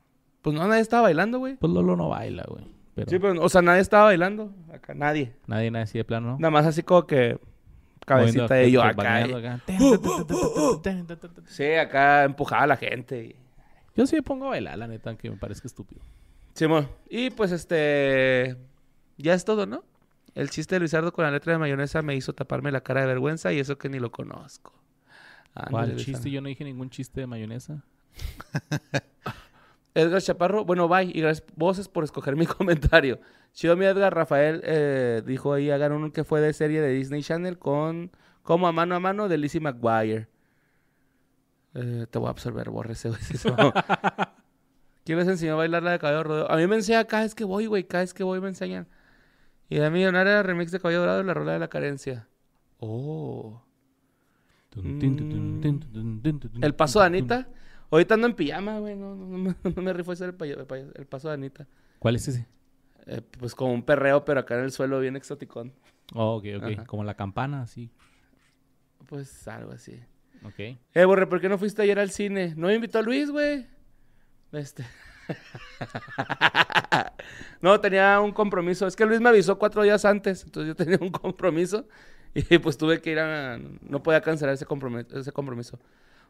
Pues no, nadie estaba bailando, güey. Pues Lolo no baila, güey. Pero Sí, pero, o sea, nadie estaba bailando. Acá, nadie. nadie, nadie así de plano, ¿no? Nada más así como que... Cabecita Moviendo de yo que- acá. bailando y- acá. Sí, acá empujaba a la gente. y- Yo sí me pongo a bailar, la neta, que me parezca estúpido. Simón. Y pues este... Ya es todo, ¿no? El chiste de Luisardo con la letra de mayonesa me hizo taparme la cara de vergüenza y eso que ni lo conozco. ¿Cuál chiste? Yo no dije ningún chiste de mayonesa. Edgar Chaparro, bueno, bye. Y gracias voces por escoger mi comentario. Chido mi Edgar, Rafael eh, dijo ahí, hagan uno que fue de serie de Disney Channel con como a mano a mano de Lizzie McGuire. Eh, te voy a absorber, borrese, güey. ¿Quién les enseñó a bailar la de Caballo Rodeo? A mí me enseña cada vez que voy, güey. Cada vez que voy me enseñan. Y de Millonaria, remix de Caballo Dorado y la rola de la carencia. Oh. El paso de Anita. Ahorita ando en pijama, güey. No, no, me, no me rifo ese el, el el paso de Anita. ¿Cuál es ese? Eh, pues como un perreo, pero acá en el suelo bien exoticón. Oh, ok, ok. Ajá. Como la campana, así. Pues algo así. Ok. Eh, Borre, ¿por qué no fuiste ayer al cine? No me invitó Luis, güey. Este. no, tenía un compromiso. Es que Luis me avisó cuatro días antes. Entonces yo tenía un compromiso. Y pues tuve que ir a. No podía cancelar ese compromiso. Ese compromiso.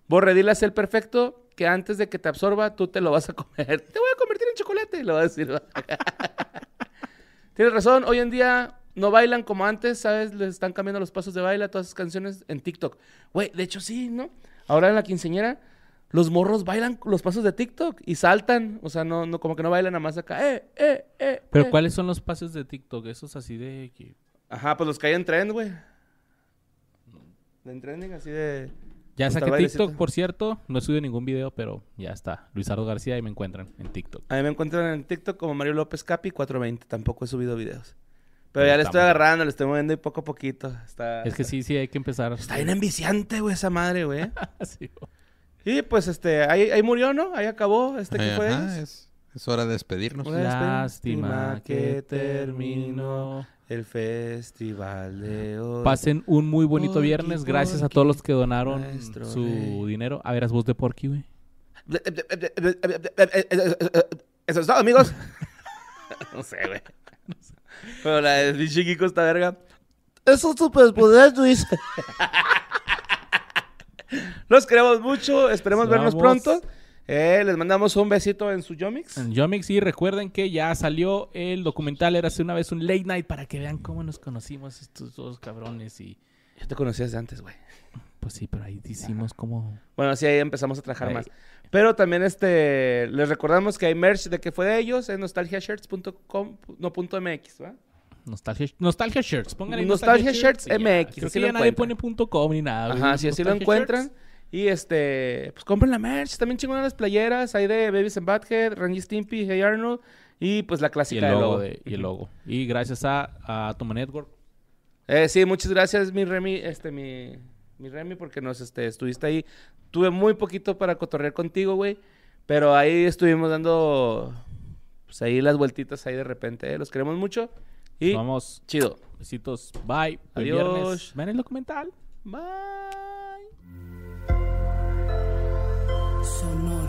Borre, dile a el perfecto que antes de que te absorba, tú te lo vas a comer. Te voy a convertir en chocolate, le va a decir. Tienes razón, hoy en día no bailan como antes, ¿sabes? Les están cambiando los pasos de baile a todas esas canciones en TikTok. Güey, de hecho sí, ¿no? Ahora en la quinceñera, los morros bailan los pasos de TikTok y saltan. O sea, no, no como que no bailan nada más acá. ¡Eh, eh, eh! Pero eh. ¿cuáles son los pases de TikTok? Esos así de que... Ajá, pues los que hay en trend, güey. En trending, así de... Ya Hasta saqué. TikTok, por cierto. No he subido ningún video, pero ya está. Luisardo García y me encuentran en TikTok. A mí me encuentran en TikTok como Mario López Capi 420. Tampoco he subido videos. Pero Pero ya le estoy agarrando, le estoy moviendo y poco a poquito. Está, Es que sí, sí, hay que empezar. Está bien enviciante, güey, esa madre, güey. Sí, güey. Y pues, este, ahí, ahí murió, ¿no? Ahí acabó este que fue de ellos. es, es hora de despedirnos. Lástima que terminó. el festival de hoy. Pasen un muy bonito Porky, viernes. Gracias a todos los que donaron su rey. dinero. A ver, haz voz de Porky, güey. Eso es todo, amigos. no sé, güey. Pero la de pinche Kiko está verga. Eso es superpoder, Luis. Los queremos mucho. Esperemos vernos Vamos. pronto. Eh, les mandamos un besito en su Yomix. En Yomix, sí, recuerden que ya salió el documental. Era hace una vez un late night para que vean cómo nos conocimos estos dos cabrones. Y Yo te conocías de antes, güey. pues sí, pero ahí hicimos como. Bueno, así ahí empezamos a trabajar Ahí. más. Pero también este les recordamos que hay merch de que fue de ellos en nostalgiashirts.com, no punto .mx, ¿va? Nostalgia, Nostalgia Shirts. Pongan ahí Nostalgia Shirts y ya. MX, así ya nadie pone punto .com ni nada. Ajá, si así lo Nostalgia encuentran. Shirts. Y este, pues compren la merch, también chingonas las playeras, hay de Babies and Badhead, Randy Stimpy, Hey Arnold y pues la Y clásica el del logo. de- y el logo. Y gracias a, a Toma Network. Eh, sí, muchas gracias, mi Remy, este, mi, mi Remy, porque nos este, estuviste ahí. Tuve muy poquito para cotorrear contigo, güey. Pero ahí estuvimos dando, pues ahí las vueltitas ahí de repente. eh. Los queremos mucho. Y Vamos. chido. Besitos. Bye. Adiós. viernes. Ven el documental. Bye. Sonora.